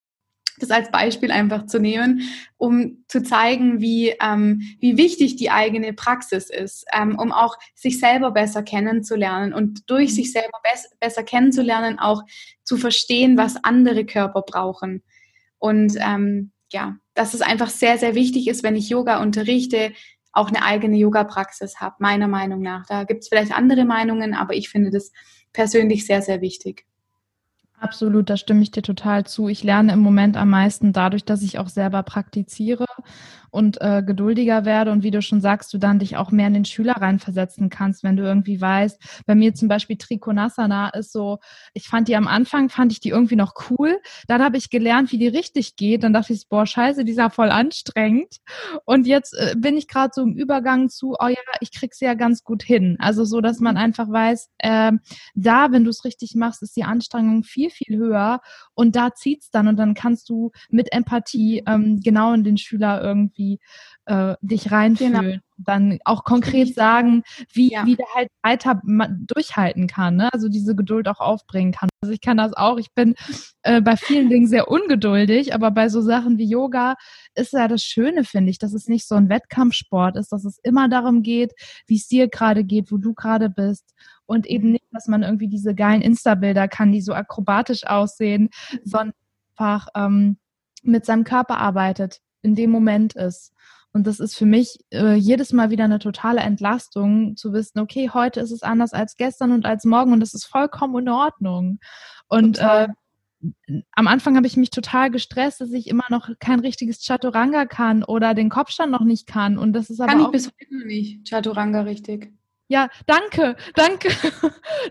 das als Beispiel einfach zu nehmen, um zu zeigen, wie, ähm, wie wichtig die eigene Praxis ist, ähm, um auch sich selber besser kennenzulernen und durch sich selber bes besser kennenzulernen auch zu verstehen, was andere Körper brauchen. Und ähm, ja, dass es einfach sehr, sehr wichtig ist, wenn ich Yoga unterrichte, auch eine eigene Yoga-Praxis habe, meiner Meinung nach. Da gibt es vielleicht andere Meinungen, aber ich finde das persönlich sehr, sehr wichtig. Absolut, da stimme ich dir total zu. Ich lerne im Moment am meisten dadurch, dass ich auch selber praktiziere und äh, geduldiger werde und wie du schon sagst, du dann dich auch mehr in den Schüler reinversetzen kannst, wenn du irgendwie weißt, bei mir zum Beispiel Trikonasana ist so, ich fand die am Anfang, fand ich die irgendwie noch cool, dann habe ich gelernt, wie die richtig geht, dann dachte ich, boah, scheiße, die ist ja voll anstrengend und jetzt äh, bin ich gerade so im Übergang zu, oh ja, ich krieg sie ja ganz gut hin, also so, dass man einfach weiß, äh, da, wenn du es richtig machst, ist die Anstrengung viel, viel höher und da zieht's dann und dann kannst du mit Empathie ähm, genau in den Schüler irgendwie irgendwie äh, dich reinfühlen. Genau. Dann auch konkret sagen, wie, ja. wie der halt weiter durchhalten kann, ne? also diese Geduld auch aufbringen kann. Also ich kann das auch. Ich bin äh, bei vielen Dingen sehr ungeduldig, aber bei so Sachen wie Yoga ist ja das Schöne, finde ich, dass es nicht so ein Wettkampfsport ist, dass es immer darum geht, wie es dir gerade geht, wo du gerade bist und eben nicht, dass man irgendwie diese geilen Insta-Bilder kann, die so akrobatisch aussehen, sondern einfach ähm, mit seinem Körper arbeitet, in dem Moment ist. Und das ist für mich äh, jedes Mal wieder eine totale Entlastung zu wissen, okay, heute ist es anders als gestern und als morgen und das ist vollkommen in Ordnung. Und äh, am Anfang habe ich mich total gestresst, dass ich immer noch kein richtiges Chaturanga kann oder den Kopfstand noch nicht kann. Und das ist aber kann ich auch bis heute nicht Chaturanga richtig. Ja, danke, danke.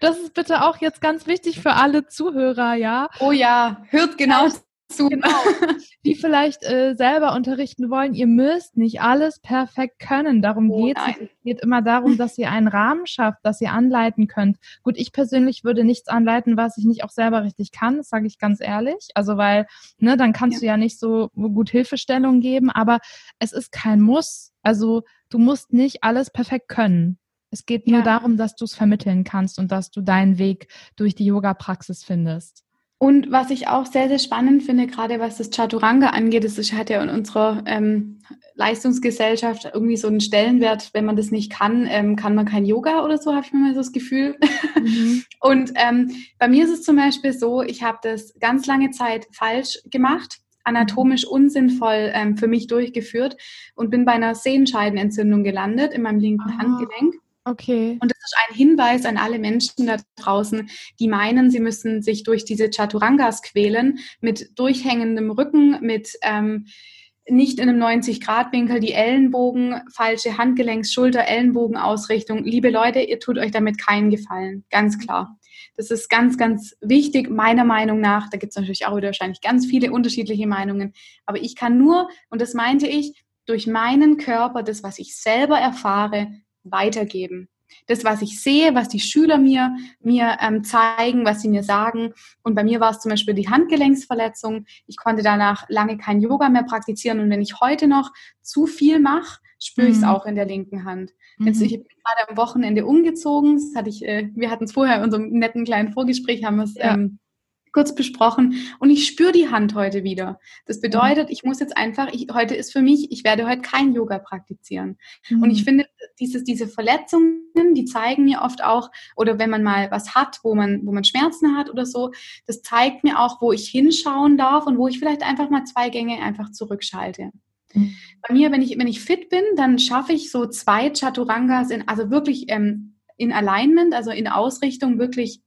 Das ist bitte auch jetzt ganz wichtig für alle Zuhörer, ja. Oh ja, hört genau zu. Genau. Die vielleicht äh, selber unterrichten wollen. Ihr müsst nicht alles perfekt können. Darum oh, geht es. Es geht immer darum, dass ihr einen Rahmen schafft, dass ihr anleiten könnt. Gut, ich persönlich würde nichts anleiten, was ich nicht auch selber richtig kann. Das sage ich ganz ehrlich. Also weil, ne, dann kannst ja. du ja nicht so gut Hilfestellung geben. Aber es ist kein Muss. Also du musst nicht alles perfekt können. Es geht nur ja. darum, dass du es vermitteln kannst und dass du deinen Weg durch die Yoga-Praxis findest. Und was ich auch sehr, sehr spannend finde, gerade was das Chaturanga angeht, das hat ja in unserer ähm, Leistungsgesellschaft irgendwie so einen Stellenwert, wenn man das nicht kann, ähm, kann man kein Yoga oder so, habe ich mir mal so das Gefühl. Mhm. Und ähm, bei mir ist es zum Beispiel so, ich habe das ganz lange Zeit falsch gemacht anatomisch unsinnvoll ähm, für mich durchgeführt und bin bei einer Sehenscheidenentzündung gelandet in meinem linken oh. Handgelenk. Okay. Und das ist ein Hinweis an alle Menschen da draußen, die meinen, sie müssen sich durch diese Chaturangas quälen, mit durchhängendem Rücken, mit ähm, nicht in einem 90-Grad-Winkel, die Ellenbogen, falsche Handgelenks-, Schulter-, Ellenbogenausrichtung. Liebe Leute, ihr tut euch damit keinen Gefallen, ganz klar. Das ist ganz, ganz wichtig, meiner Meinung nach. Da gibt es natürlich auch wieder wahrscheinlich ganz viele unterschiedliche Meinungen. Aber ich kann nur, und das meinte ich, durch meinen Körper, das, was ich selber erfahre, weitergeben. Das, was ich sehe, was die Schüler mir, mir ähm, zeigen, was sie mir sagen. Und bei mir war es zum Beispiel die Handgelenksverletzung. Ich konnte danach lange kein Yoga mehr praktizieren. Und wenn ich heute noch zu viel mache, spüre ich es mhm. auch in der linken Hand. Mhm. Jetzt, ich bin gerade am Wochenende umgezogen. Das hatte ich, äh, wir hatten es vorher in unserem netten kleinen Vorgespräch, haben wir es ja. ähm, kurz besprochen und ich spüre die Hand heute wieder. Das bedeutet, ich muss jetzt einfach, ich, heute ist für mich, ich werde heute kein Yoga praktizieren. Mhm. Und ich finde, dieses, diese Verletzungen, die zeigen mir oft auch, oder wenn man mal was hat, wo man, wo man Schmerzen hat oder so, das zeigt mir auch, wo ich hinschauen darf und wo ich vielleicht einfach mal zwei Gänge einfach zurückschalte. Mhm. Bei mir, wenn ich, wenn ich fit bin, dann schaffe ich so zwei Chaturangas in, also wirklich ähm, in Alignment, also in Ausrichtung wirklich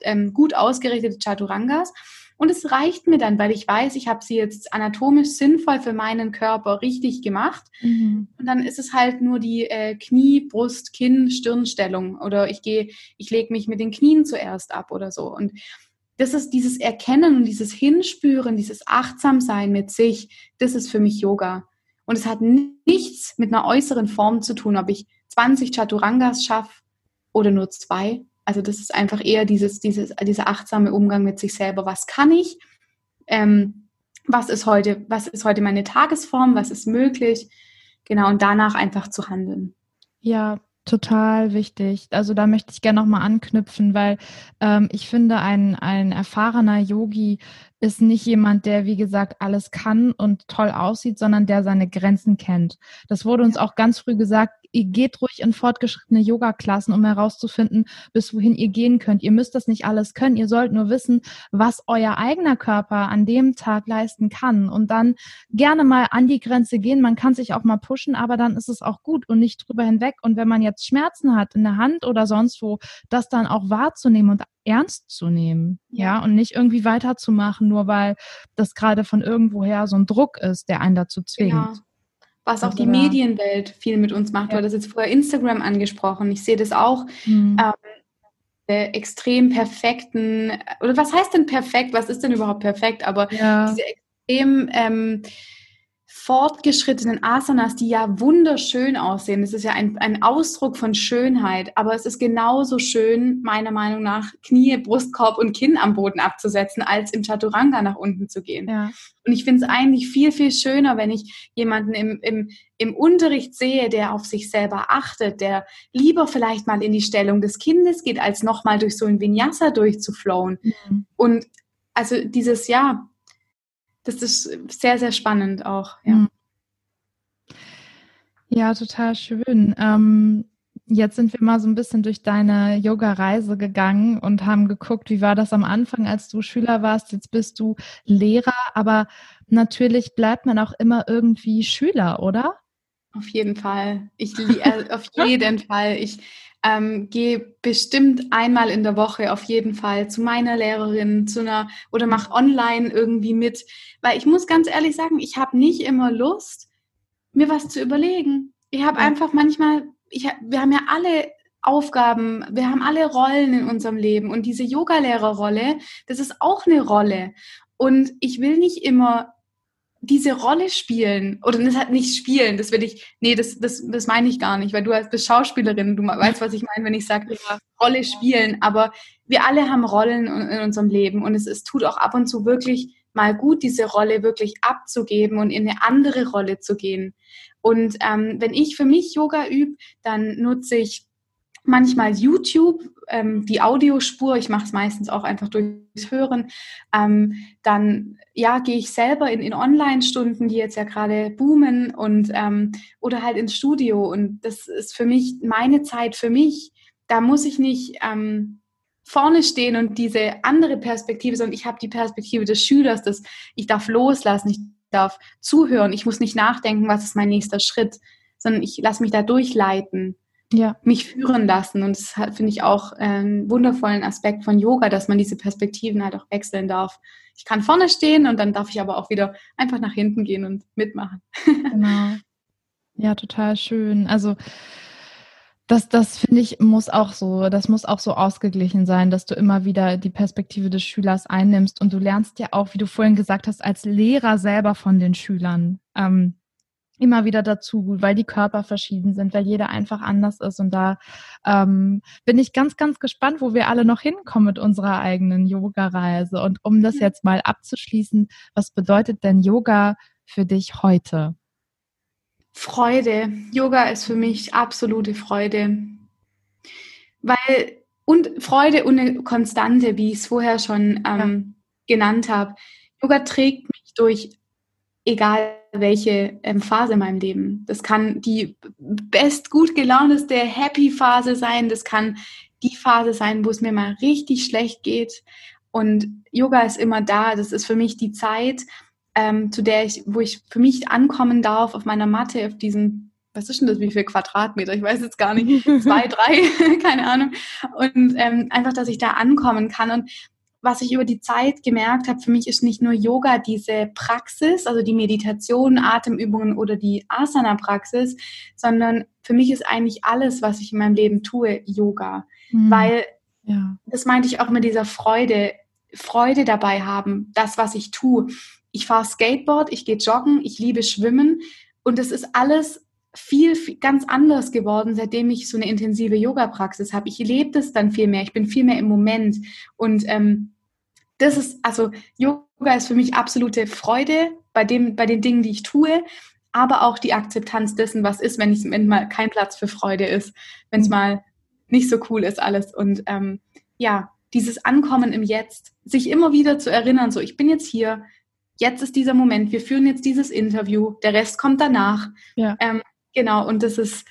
ähm, gut ausgerichtete Chaturangas. Und es reicht mir dann, weil ich weiß, ich habe sie jetzt anatomisch sinnvoll für meinen Körper richtig gemacht. Mhm. Und dann ist es halt nur die äh, Knie, Brust, Kinn, Stirnstellung. Oder ich gehe, ich lege mich mit den Knien zuerst ab oder so. Und das ist dieses Erkennen und dieses Hinspüren, dieses Achtsamsein mit sich, das ist für mich Yoga. Und es hat nichts mit einer äußeren Form zu tun, ob ich 20 Chaturangas schaffe oder nur zwei. Also das ist einfach eher dieses, dieses, dieser achtsame Umgang mit sich selber. Was kann ich? Ähm, was ist heute, was ist heute meine Tagesform? Was ist möglich? Genau, und danach einfach zu handeln. Ja, Total wichtig. Also da möchte ich gerne nochmal anknüpfen, weil ähm, ich finde, ein, ein erfahrener Yogi ist nicht jemand, der, wie gesagt, alles kann und toll aussieht, sondern der seine Grenzen kennt. Das wurde uns auch ganz früh gesagt, ihr geht ruhig in fortgeschrittene Yoga-Klassen, um herauszufinden, bis wohin ihr gehen könnt. Ihr müsst das nicht alles können. Ihr sollt nur wissen, was euer eigener Körper an dem Tag leisten kann. Und dann gerne mal an die Grenze gehen. Man kann sich auch mal pushen, aber dann ist es auch gut und nicht drüber hinweg. Und wenn man jetzt Schmerzen hat in der Hand oder sonst wo, das dann auch wahrzunehmen und ernst zu nehmen, ja, ja und nicht irgendwie weiterzumachen, nur weil das gerade von irgendwoher so ein Druck ist, der einen dazu zwingt. Genau was auch die Medienwelt viel mit uns macht. Ja. Du hattest jetzt vorher Instagram angesprochen. Ich sehe das auch. Mhm. Ähm, extrem perfekten, oder was heißt denn perfekt? Was ist denn überhaupt perfekt? Aber ja. diese extrem ähm, fortgeschrittenen Asanas, die ja wunderschön aussehen. Das ist ja ein, ein Ausdruck von Schönheit, aber es ist genauso schön, meiner Meinung nach, Knie, Brustkorb und Kinn am Boden abzusetzen, als im Chaturanga nach unten zu gehen. Ja. Und ich finde es eigentlich viel, viel schöner, wenn ich jemanden im, im, im Unterricht sehe, der auf sich selber achtet, der lieber vielleicht mal in die Stellung des Kindes geht, als nochmal durch so ein Vinyasa durchzuflowen. Mhm. Und also dieses, ja, das ist sehr, sehr spannend auch. Ja, mhm. ja total schön. Ähm, jetzt sind wir mal so ein bisschen durch deine Yoga-Reise gegangen und haben geguckt, wie war das am Anfang, als du Schüler warst. Jetzt bist du Lehrer, aber natürlich bleibt man auch immer irgendwie Schüler, oder? Auf jeden Fall. Ich äh, auf jeden Fall. Ich ähm, gehe bestimmt einmal in der Woche auf jeden Fall zu meiner Lehrerin, zu einer oder mach online irgendwie mit, weil ich muss ganz ehrlich sagen, ich habe nicht immer Lust, mir was zu überlegen. Ich habe einfach manchmal, ich, wir haben ja alle Aufgaben, wir haben alle Rollen in unserem Leben und diese Yogalehrerrolle, das ist auch eine Rolle. Und ich will nicht immer diese Rolle spielen oder das hat nicht spielen, das will ich, nee, das, das, das meine ich gar nicht, weil du bist Schauspielerin, du weißt, was ich meine, wenn ich sage, ja. Rolle spielen, aber wir alle haben Rollen in, unserem Leben und es, es tut auch ab und zu wirklich mal gut, diese Rolle wirklich abzugeben und in eine andere Rolle zu gehen. Und ähm, wenn ich für mich Yoga übe, dann nutze ich manchmal YouTube, ähm, die Audiospur, ich mache es meistens auch einfach durchs Hören, ähm, dann ja, gehe ich selber in, in Online-Stunden, die jetzt ja gerade boomen und ähm, oder halt ins Studio und das ist für mich meine Zeit für mich. Da muss ich nicht ähm, vorne stehen und diese andere Perspektive, sondern ich habe die Perspektive des Schülers, dass ich darf loslassen, ich darf zuhören, ich muss nicht nachdenken, was ist mein nächster Schritt, sondern ich lasse mich da durchleiten ja. mich führen lassen. Und das finde ich auch einen wundervollen Aspekt von Yoga, dass man diese Perspektiven halt auch wechseln darf. Ich kann vorne stehen und dann darf ich aber auch wieder einfach nach hinten gehen und mitmachen. Genau. Ja, total schön. Also das, das finde ich, muss auch so, das muss auch so ausgeglichen sein, dass du immer wieder die Perspektive des Schülers einnimmst und du lernst ja auch, wie du vorhin gesagt hast, als Lehrer selber von den Schülern. Ähm, immer wieder dazu, weil die Körper verschieden sind, weil jeder einfach anders ist. Und da ähm, bin ich ganz, ganz gespannt, wo wir alle noch hinkommen mit unserer eigenen Yoga-Reise. Und um das jetzt mal abzuschließen, was bedeutet denn Yoga für dich heute? Freude. Yoga ist für mich absolute Freude. Weil, und Freude und eine Konstante, wie ich es vorher schon ähm, ja. genannt habe. Yoga trägt mich durch egal welche ähm, Phase in meinem Leben. Das kann die best gut gelauneste Happy Phase sein, das kann die Phase sein, wo es mir mal richtig schlecht geht. Und Yoga ist immer da. Das ist für mich die Zeit, ähm, zu der ich, wo ich für mich ankommen darf auf meiner Matte, auf diesen was ist denn das, wie viel Quadratmeter? Ich weiß jetzt gar nicht, zwei, drei, keine Ahnung. Und ähm, einfach, dass ich da ankommen kann. Und was ich über die Zeit gemerkt habe, für mich ist nicht nur Yoga diese Praxis, also die Meditation, Atemübungen oder die Asana-Praxis, sondern für mich ist eigentlich alles, was ich in meinem Leben tue, Yoga. Mhm. Weil, ja. das meinte ich auch mit dieser Freude, Freude dabei haben, das, was ich tue. Ich fahre Skateboard, ich gehe joggen, ich liebe Schwimmen und es ist alles viel, viel ganz anders geworden, seitdem ich so eine intensive Yoga-Praxis habe. Ich lebe das dann viel mehr, ich bin viel mehr im Moment und ähm, das ist, also Yoga ist für mich absolute Freude bei, dem, bei den Dingen, die ich tue, aber auch die Akzeptanz dessen, was ist, wenn, ich, wenn mal kein Platz für Freude ist, wenn es mal nicht so cool ist alles. Und ähm, ja, dieses Ankommen im Jetzt, sich immer wieder zu erinnern, so ich bin jetzt hier, jetzt ist dieser Moment, wir führen jetzt dieses Interview, der Rest kommt danach. Ja. Ähm, genau, und das ist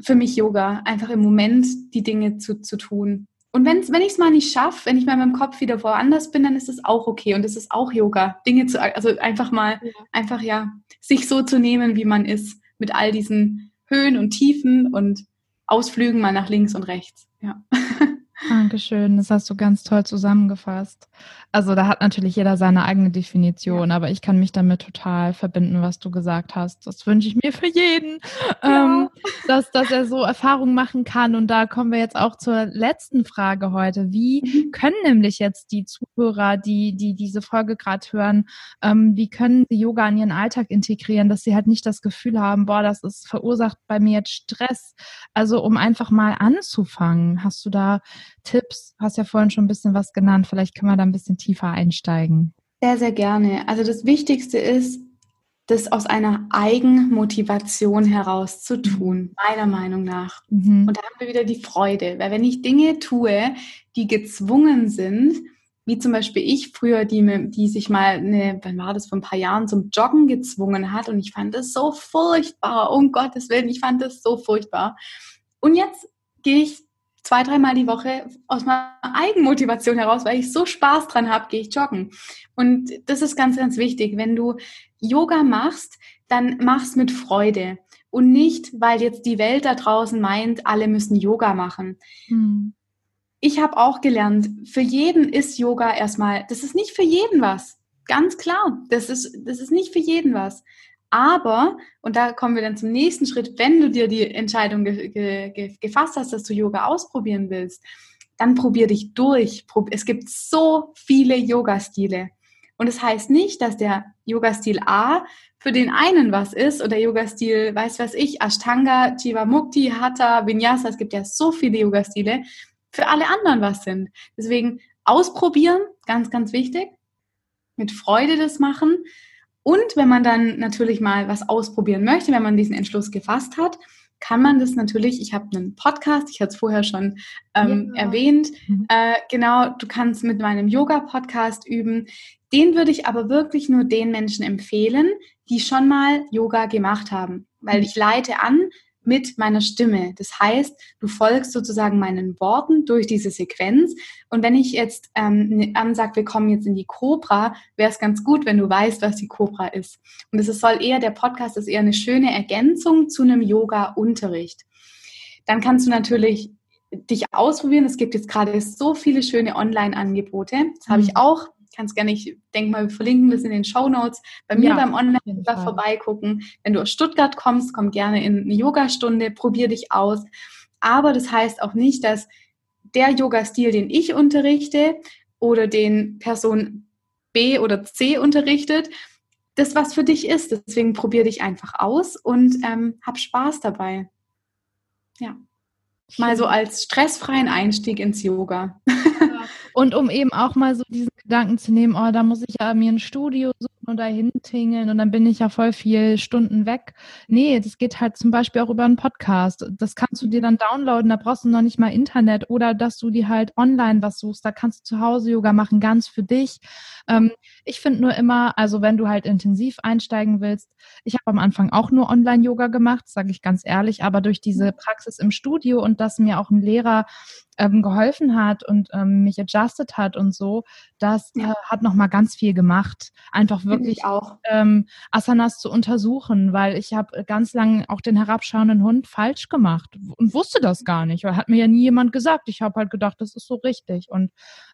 für mich Yoga, einfach im Moment die Dinge zu, zu tun. Und wenn's, wenn ich es mal nicht schaffe, wenn ich mal mit dem Kopf wieder woanders bin, dann ist es auch okay und es ist auch Yoga. Dinge zu, also einfach mal, ja. einfach ja, sich so zu nehmen, wie man ist, mit all diesen Höhen und Tiefen und Ausflügen mal nach links und rechts. Ja. Dankeschön, das hast du ganz toll zusammengefasst. Also da hat natürlich jeder seine eigene Definition, ja. aber ich kann mich damit total verbinden, was du gesagt hast. Das wünsche ich mir für jeden, ja. ähm, dass, dass er so Erfahrungen machen kann. Und da kommen wir jetzt auch zur letzten Frage heute. Wie mhm. können nämlich jetzt die Zuhörer, die, die diese Folge gerade hören, ähm, wie können sie Yoga in ihren Alltag integrieren, dass sie halt nicht das Gefühl haben, boah, das ist verursacht bei mir jetzt Stress. Also um einfach mal anzufangen, hast du da Tipps? Hast ja vorhin schon ein bisschen was genannt. Vielleicht können wir da ein bisschen tiefer einsteigen. Sehr, sehr gerne. Also das Wichtigste ist, das aus einer Eigenmotivation heraus zu tun, mhm. meiner Meinung nach. Mhm. Und da haben wir wieder die Freude, weil wenn ich Dinge tue, die gezwungen sind, wie zum Beispiel ich früher, die, die sich mal, eine, wann war das, vor ein paar Jahren zum Joggen gezwungen hat und ich fand das so furchtbar, um Gottes Willen, ich fand das so furchtbar. Und jetzt gehe ich zwei, dreimal die Woche aus meiner Eigenmotivation heraus, weil ich so Spaß dran habe, gehe ich joggen. Und das ist ganz, ganz wichtig. Wenn du Yoga machst, dann mach's mit Freude und nicht, weil jetzt die Welt da draußen meint, alle müssen Yoga machen. Hm. Ich habe auch gelernt, für jeden ist Yoga erstmal, das ist nicht für jeden was. Ganz klar, das ist, das ist nicht für jeden was. Aber, und da kommen wir dann zum nächsten Schritt, wenn du dir die Entscheidung ge ge gefasst hast, dass du Yoga ausprobieren willst, dann probier dich durch. Es gibt so viele Yoga-Stile. Und es das heißt nicht, dass der Yoga-Stil A für den einen was ist oder Yoga-Stil, weiß was ich, Ashtanga, Jivamukti, Hatha, Vinyasa, es gibt ja so viele Yoga-Stile, für alle anderen was sind. Deswegen ausprobieren, ganz, ganz wichtig. Mit Freude das machen und wenn man dann natürlich mal was ausprobieren möchte, wenn man diesen Entschluss gefasst hat, kann man das natürlich, ich habe einen Podcast, ich hatte es vorher schon ähm, ja. erwähnt, mhm. äh, genau, du kannst mit meinem Yoga-Podcast üben. Den würde ich aber wirklich nur den Menschen empfehlen, die schon mal Yoga gemacht haben, weil mhm. ich leite an, mit meiner Stimme. Das heißt, du folgst sozusagen meinen Worten durch diese Sequenz. Und wenn ich jetzt ähm, ne, ansage, wir kommen jetzt in die Cobra, wäre es ganz gut, wenn du weißt, was die Cobra ist. Und es soll eher, der Podcast ist eher eine schöne Ergänzung zu einem Yoga-Unterricht. Dann kannst du natürlich dich ausprobieren. Es gibt jetzt gerade so viele schöne Online-Angebote. Das habe ich mhm. auch kannst gerne, ich denke mal, wir verlinken das in den Show Notes. Bei mir ja, beim online vorbeigucken. Wenn du aus Stuttgart kommst, komm gerne in eine Yogastunde, probier dich aus. Aber das heißt auch nicht, dass der Yoga-Stil, den ich unterrichte oder den Person B oder C unterrichtet, das was für dich ist. Deswegen probier dich einfach aus und ähm, hab Spaß dabei. Ja. Mal so als stressfreien Einstieg ins Yoga. Und um eben auch mal so diesen Gedanken zu nehmen, oh, da muss ich ja mir ein Studio suchen und dahin tingeln und dann bin ich ja voll viel Stunden weg. Nee, das geht halt zum Beispiel auch über einen Podcast. Das kannst du dir dann downloaden, da brauchst du noch nicht mal Internet oder dass du dir halt online was suchst. Da kannst du zu Hause Yoga machen, ganz für dich. Ähm, ich finde nur immer, also wenn du halt intensiv einsteigen willst, ich habe am Anfang auch nur Online-Yoga gemacht, sage ich ganz ehrlich, aber durch diese Praxis im Studio und dass mir auch ein Lehrer ähm, geholfen hat und ähm, mich adjusted hat und so, das äh, hat nochmal ganz viel gemacht. Einfach wirklich auch ähm, Asanas zu untersuchen, weil ich habe ganz lange auch den herabschauenden Hund falsch gemacht und wusste das gar nicht, weil hat mir ja nie jemand gesagt. Ich habe halt gedacht, das ist so richtig und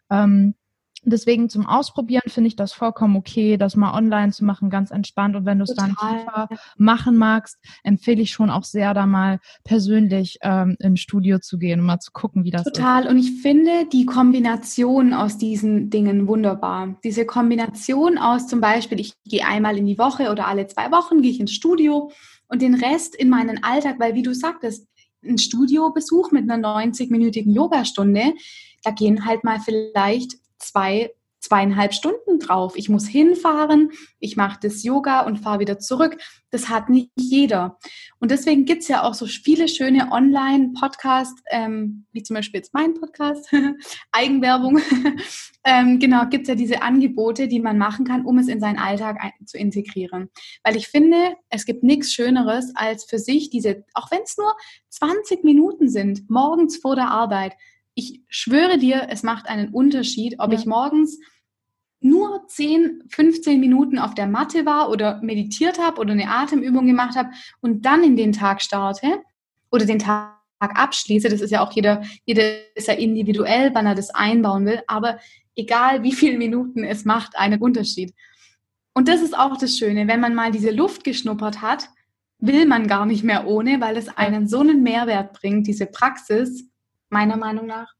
ähm, Deswegen zum Ausprobieren finde ich das vollkommen okay, das mal online zu machen, ganz entspannt. Und wenn du es dann tiefer machen magst, empfehle ich schon auch sehr, da mal persönlich ähm, ins Studio zu gehen und mal zu gucken, wie das Total. ist. Total. Und ich finde die Kombination aus diesen Dingen wunderbar. Diese Kombination aus zum Beispiel, ich gehe einmal in die Woche oder alle zwei Wochen gehe ich ins Studio und den Rest in meinen Alltag, weil wie du sagtest, ein Studiobesuch mit einer 90-minütigen Yogastunde, da gehen halt mal vielleicht zwei, zweieinhalb Stunden drauf. Ich muss hinfahren, ich mache das Yoga und fahre wieder zurück. Das hat nicht jeder. Und deswegen gibt es ja auch so viele schöne Online-Podcasts, ähm, wie zum Beispiel jetzt mein Podcast, Eigenwerbung. ähm, genau, gibt es ja diese Angebote, die man machen kann, um es in seinen Alltag zu integrieren. Weil ich finde, es gibt nichts Schöneres, als für sich diese, auch wenn es nur 20 Minuten sind, morgens vor der Arbeit, ich schwöre dir, es macht einen Unterschied, ob ja. ich morgens nur 10, 15 Minuten auf der Matte war oder meditiert habe oder eine Atemübung gemacht habe und dann in den Tag starte oder den Tag abschließe. Das ist ja auch jeder, jeder ist ja individuell, wann er das einbauen will. Aber egal wie viele Minuten, es macht einen Unterschied. Und das ist auch das Schöne, wenn man mal diese Luft geschnuppert hat, will man gar nicht mehr ohne, weil es einen so einen Mehrwert bringt, diese Praxis, meiner Meinung nach.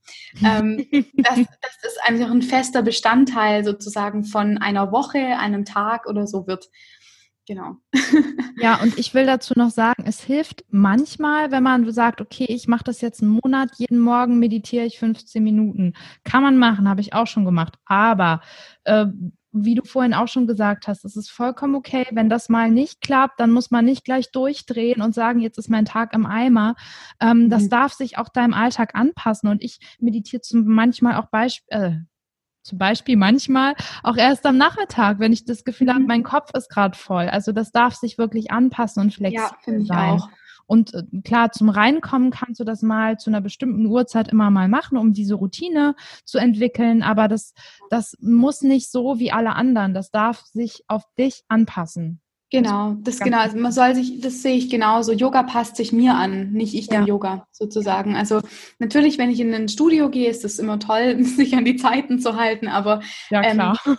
Ähm, das, das ist einfach ein fester Bestandteil sozusagen von einer Woche, einem Tag oder so wird. Genau. Ja, und ich will dazu noch sagen, es hilft manchmal, wenn man sagt, okay, ich mache das jetzt einen Monat, jeden Morgen meditiere ich 15 Minuten. Kann man machen, habe ich auch schon gemacht. Aber äh, wie du vorhin auch schon gesagt hast, es ist vollkommen okay, wenn das mal nicht klappt, dann muss man nicht gleich durchdrehen und sagen, jetzt ist mein Tag im Eimer. Ähm, das mhm. darf sich auch deinem Alltag anpassen. Und ich meditiere zum manchmal auch Beispiel, äh, zum Beispiel manchmal auch erst am Nachmittag, wenn ich das Gefühl mhm. habe, mein Kopf ist gerade voll. Also das darf sich wirklich anpassen und flexibel ja, sein. Auch. Und äh, klar, zum Reinkommen kannst du das mal zu einer bestimmten Uhrzeit immer mal machen, um diese Routine zu entwickeln. Aber das, das muss nicht so wie alle anderen. Das darf sich auf dich anpassen. Genau, das genau. Also man soll sich, das sehe ich genauso. Yoga passt sich mir an, nicht ich dem ja. Yoga sozusagen. Also natürlich, wenn ich in ein Studio gehe, ist es immer toll, sich an die Zeiten zu halten. Aber ja klar. Ähm,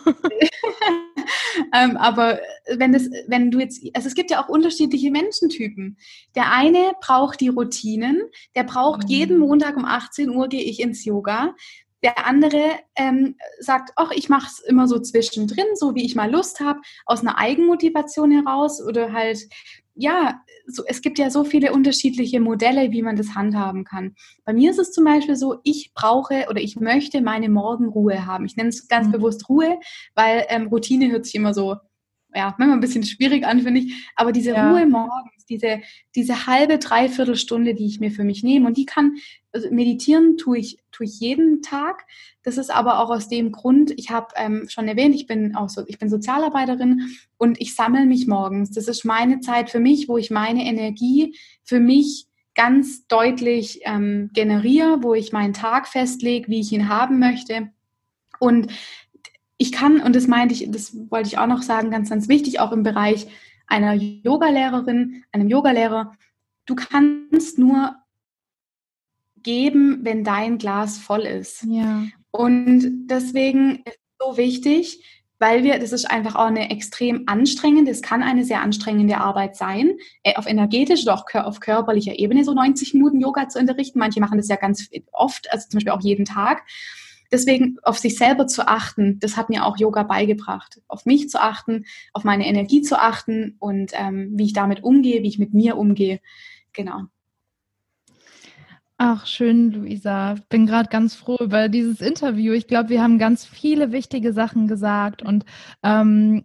ähm, aber wenn das, wenn du jetzt, also es gibt ja auch unterschiedliche Menschentypen. Der eine braucht die Routinen, der braucht mhm. jeden Montag um 18 Uhr gehe ich ins Yoga. Der andere ähm, sagt, ach, ich mache es immer so zwischendrin, so wie ich mal Lust habe, aus einer Eigenmotivation heraus oder halt, ja, so, es gibt ja so viele unterschiedliche Modelle, wie man das handhaben kann. Bei mir ist es zum Beispiel so, ich brauche oder ich möchte meine Morgenruhe haben. Ich nenne es ganz mhm. bewusst Ruhe, weil ähm, Routine hört sich immer so ja, manchmal ein bisschen schwierig an, finde ich. Aber diese ja. Ruhe morgens, diese, diese halbe, dreiviertel Stunde, die ich mir für mich nehme, und die kann, also meditieren tue ich, tue ich jeden Tag. Das ist aber auch aus dem Grund, ich habe ähm, schon erwähnt, ich bin auch so, ich bin Sozialarbeiterin und ich sammle mich morgens. Das ist meine Zeit für mich, wo ich meine Energie für mich ganz deutlich ähm, generiere, wo ich meinen Tag festlege, wie ich ihn haben möchte. Und ich kann, und das meinte ich, das wollte ich auch noch sagen, ganz, ganz wichtig, auch im Bereich einer Yogalehrerin, einem Yogalehrer, du kannst nur geben, wenn dein Glas voll ist. Ja. Und deswegen ist es so wichtig, weil wir, das ist einfach auch eine extrem anstrengende, es kann eine sehr anstrengende Arbeit sein, äh, auf energetischer oder auch auf körperlicher Ebene so 90 Minuten Yoga zu unterrichten. Manche machen das ja ganz oft, also zum Beispiel auch jeden Tag. Deswegen auf sich selber zu achten, das hat mir auch Yoga beigebracht. Auf mich zu achten, auf meine Energie zu achten und ähm, wie ich damit umgehe, wie ich mit mir umgehe. Genau. Ach, schön, Luisa. Bin gerade ganz froh über dieses Interview. Ich glaube, wir haben ganz viele wichtige Sachen gesagt und ähm,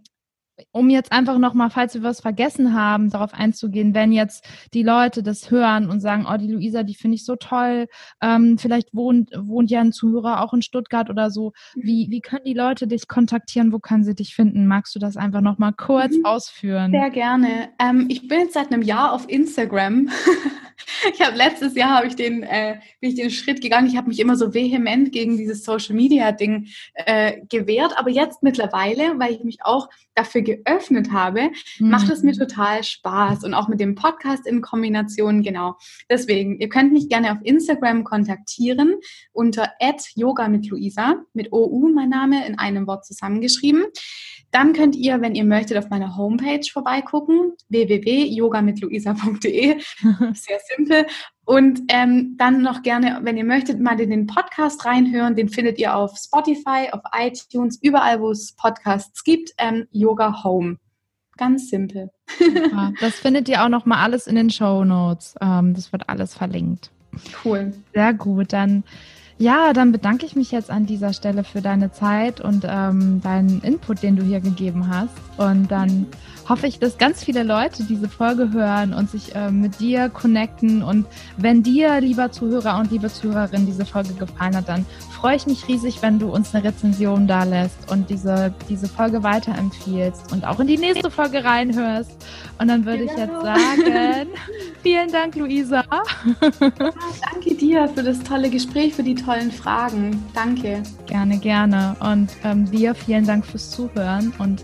um jetzt einfach nochmal, falls wir was vergessen haben, darauf einzugehen, wenn jetzt die Leute das hören und sagen, oh, die Luisa, die finde ich so toll, ähm, vielleicht wohnt, wohnt ja ein Zuhörer auch in Stuttgart oder so. Wie, wie können die Leute dich kontaktieren? Wo können sie dich finden? Magst du das einfach nochmal kurz mhm. ausführen? Sehr gerne. Ähm, ich bin jetzt seit einem Jahr auf Instagram. ich habe letztes Jahr habe ich den, äh, bin ich den Schritt gegangen. Ich habe mich immer so vehement gegen dieses Social Media Ding äh, gewehrt, aber jetzt mittlerweile, weil ich mich auch dafür geöffnet habe, mhm. macht es mir total Spaß und auch mit dem Podcast in Kombination genau. Deswegen, ihr könnt mich gerne auf Instagram kontaktieren unter @yoga mit Luisa mit OU mein Name in einem Wort zusammengeschrieben. Dann könnt ihr, wenn ihr möchtet, auf meiner Homepage vorbeigucken, www.yogamitluisa.de. Sehr simpel. Und ähm, dann noch gerne, wenn ihr möchtet, mal in den Podcast reinhören. Den findet ihr auf Spotify, auf iTunes, überall, wo es Podcasts gibt. Ähm, Yoga Home. Ganz simpel. Super. Das findet ihr auch noch mal alles in den Show Notes. Ähm, das wird alles verlinkt. Cool. Sehr gut. Dann ja, dann bedanke ich mich jetzt an dieser Stelle für deine Zeit und ähm, deinen Input, den du hier gegeben hast. Und dann hoffe ich, dass ganz viele Leute diese Folge hören und sich äh, mit dir connecten. Und wenn dir, lieber Zuhörer und liebe Zuhörerin, diese Folge gefallen hat, dann freue ich mich riesig, wenn du uns eine Rezension da lässt und diese, diese Folge weiterempfiehlst und auch in die nächste Folge reinhörst. Und dann würde genau. ich jetzt sagen, vielen Dank, Luisa. Ja, danke dir für das tolle Gespräch, für die tollen Fragen. Danke. Gerne, gerne. Und ähm, dir vielen Dank fürs Zuhören und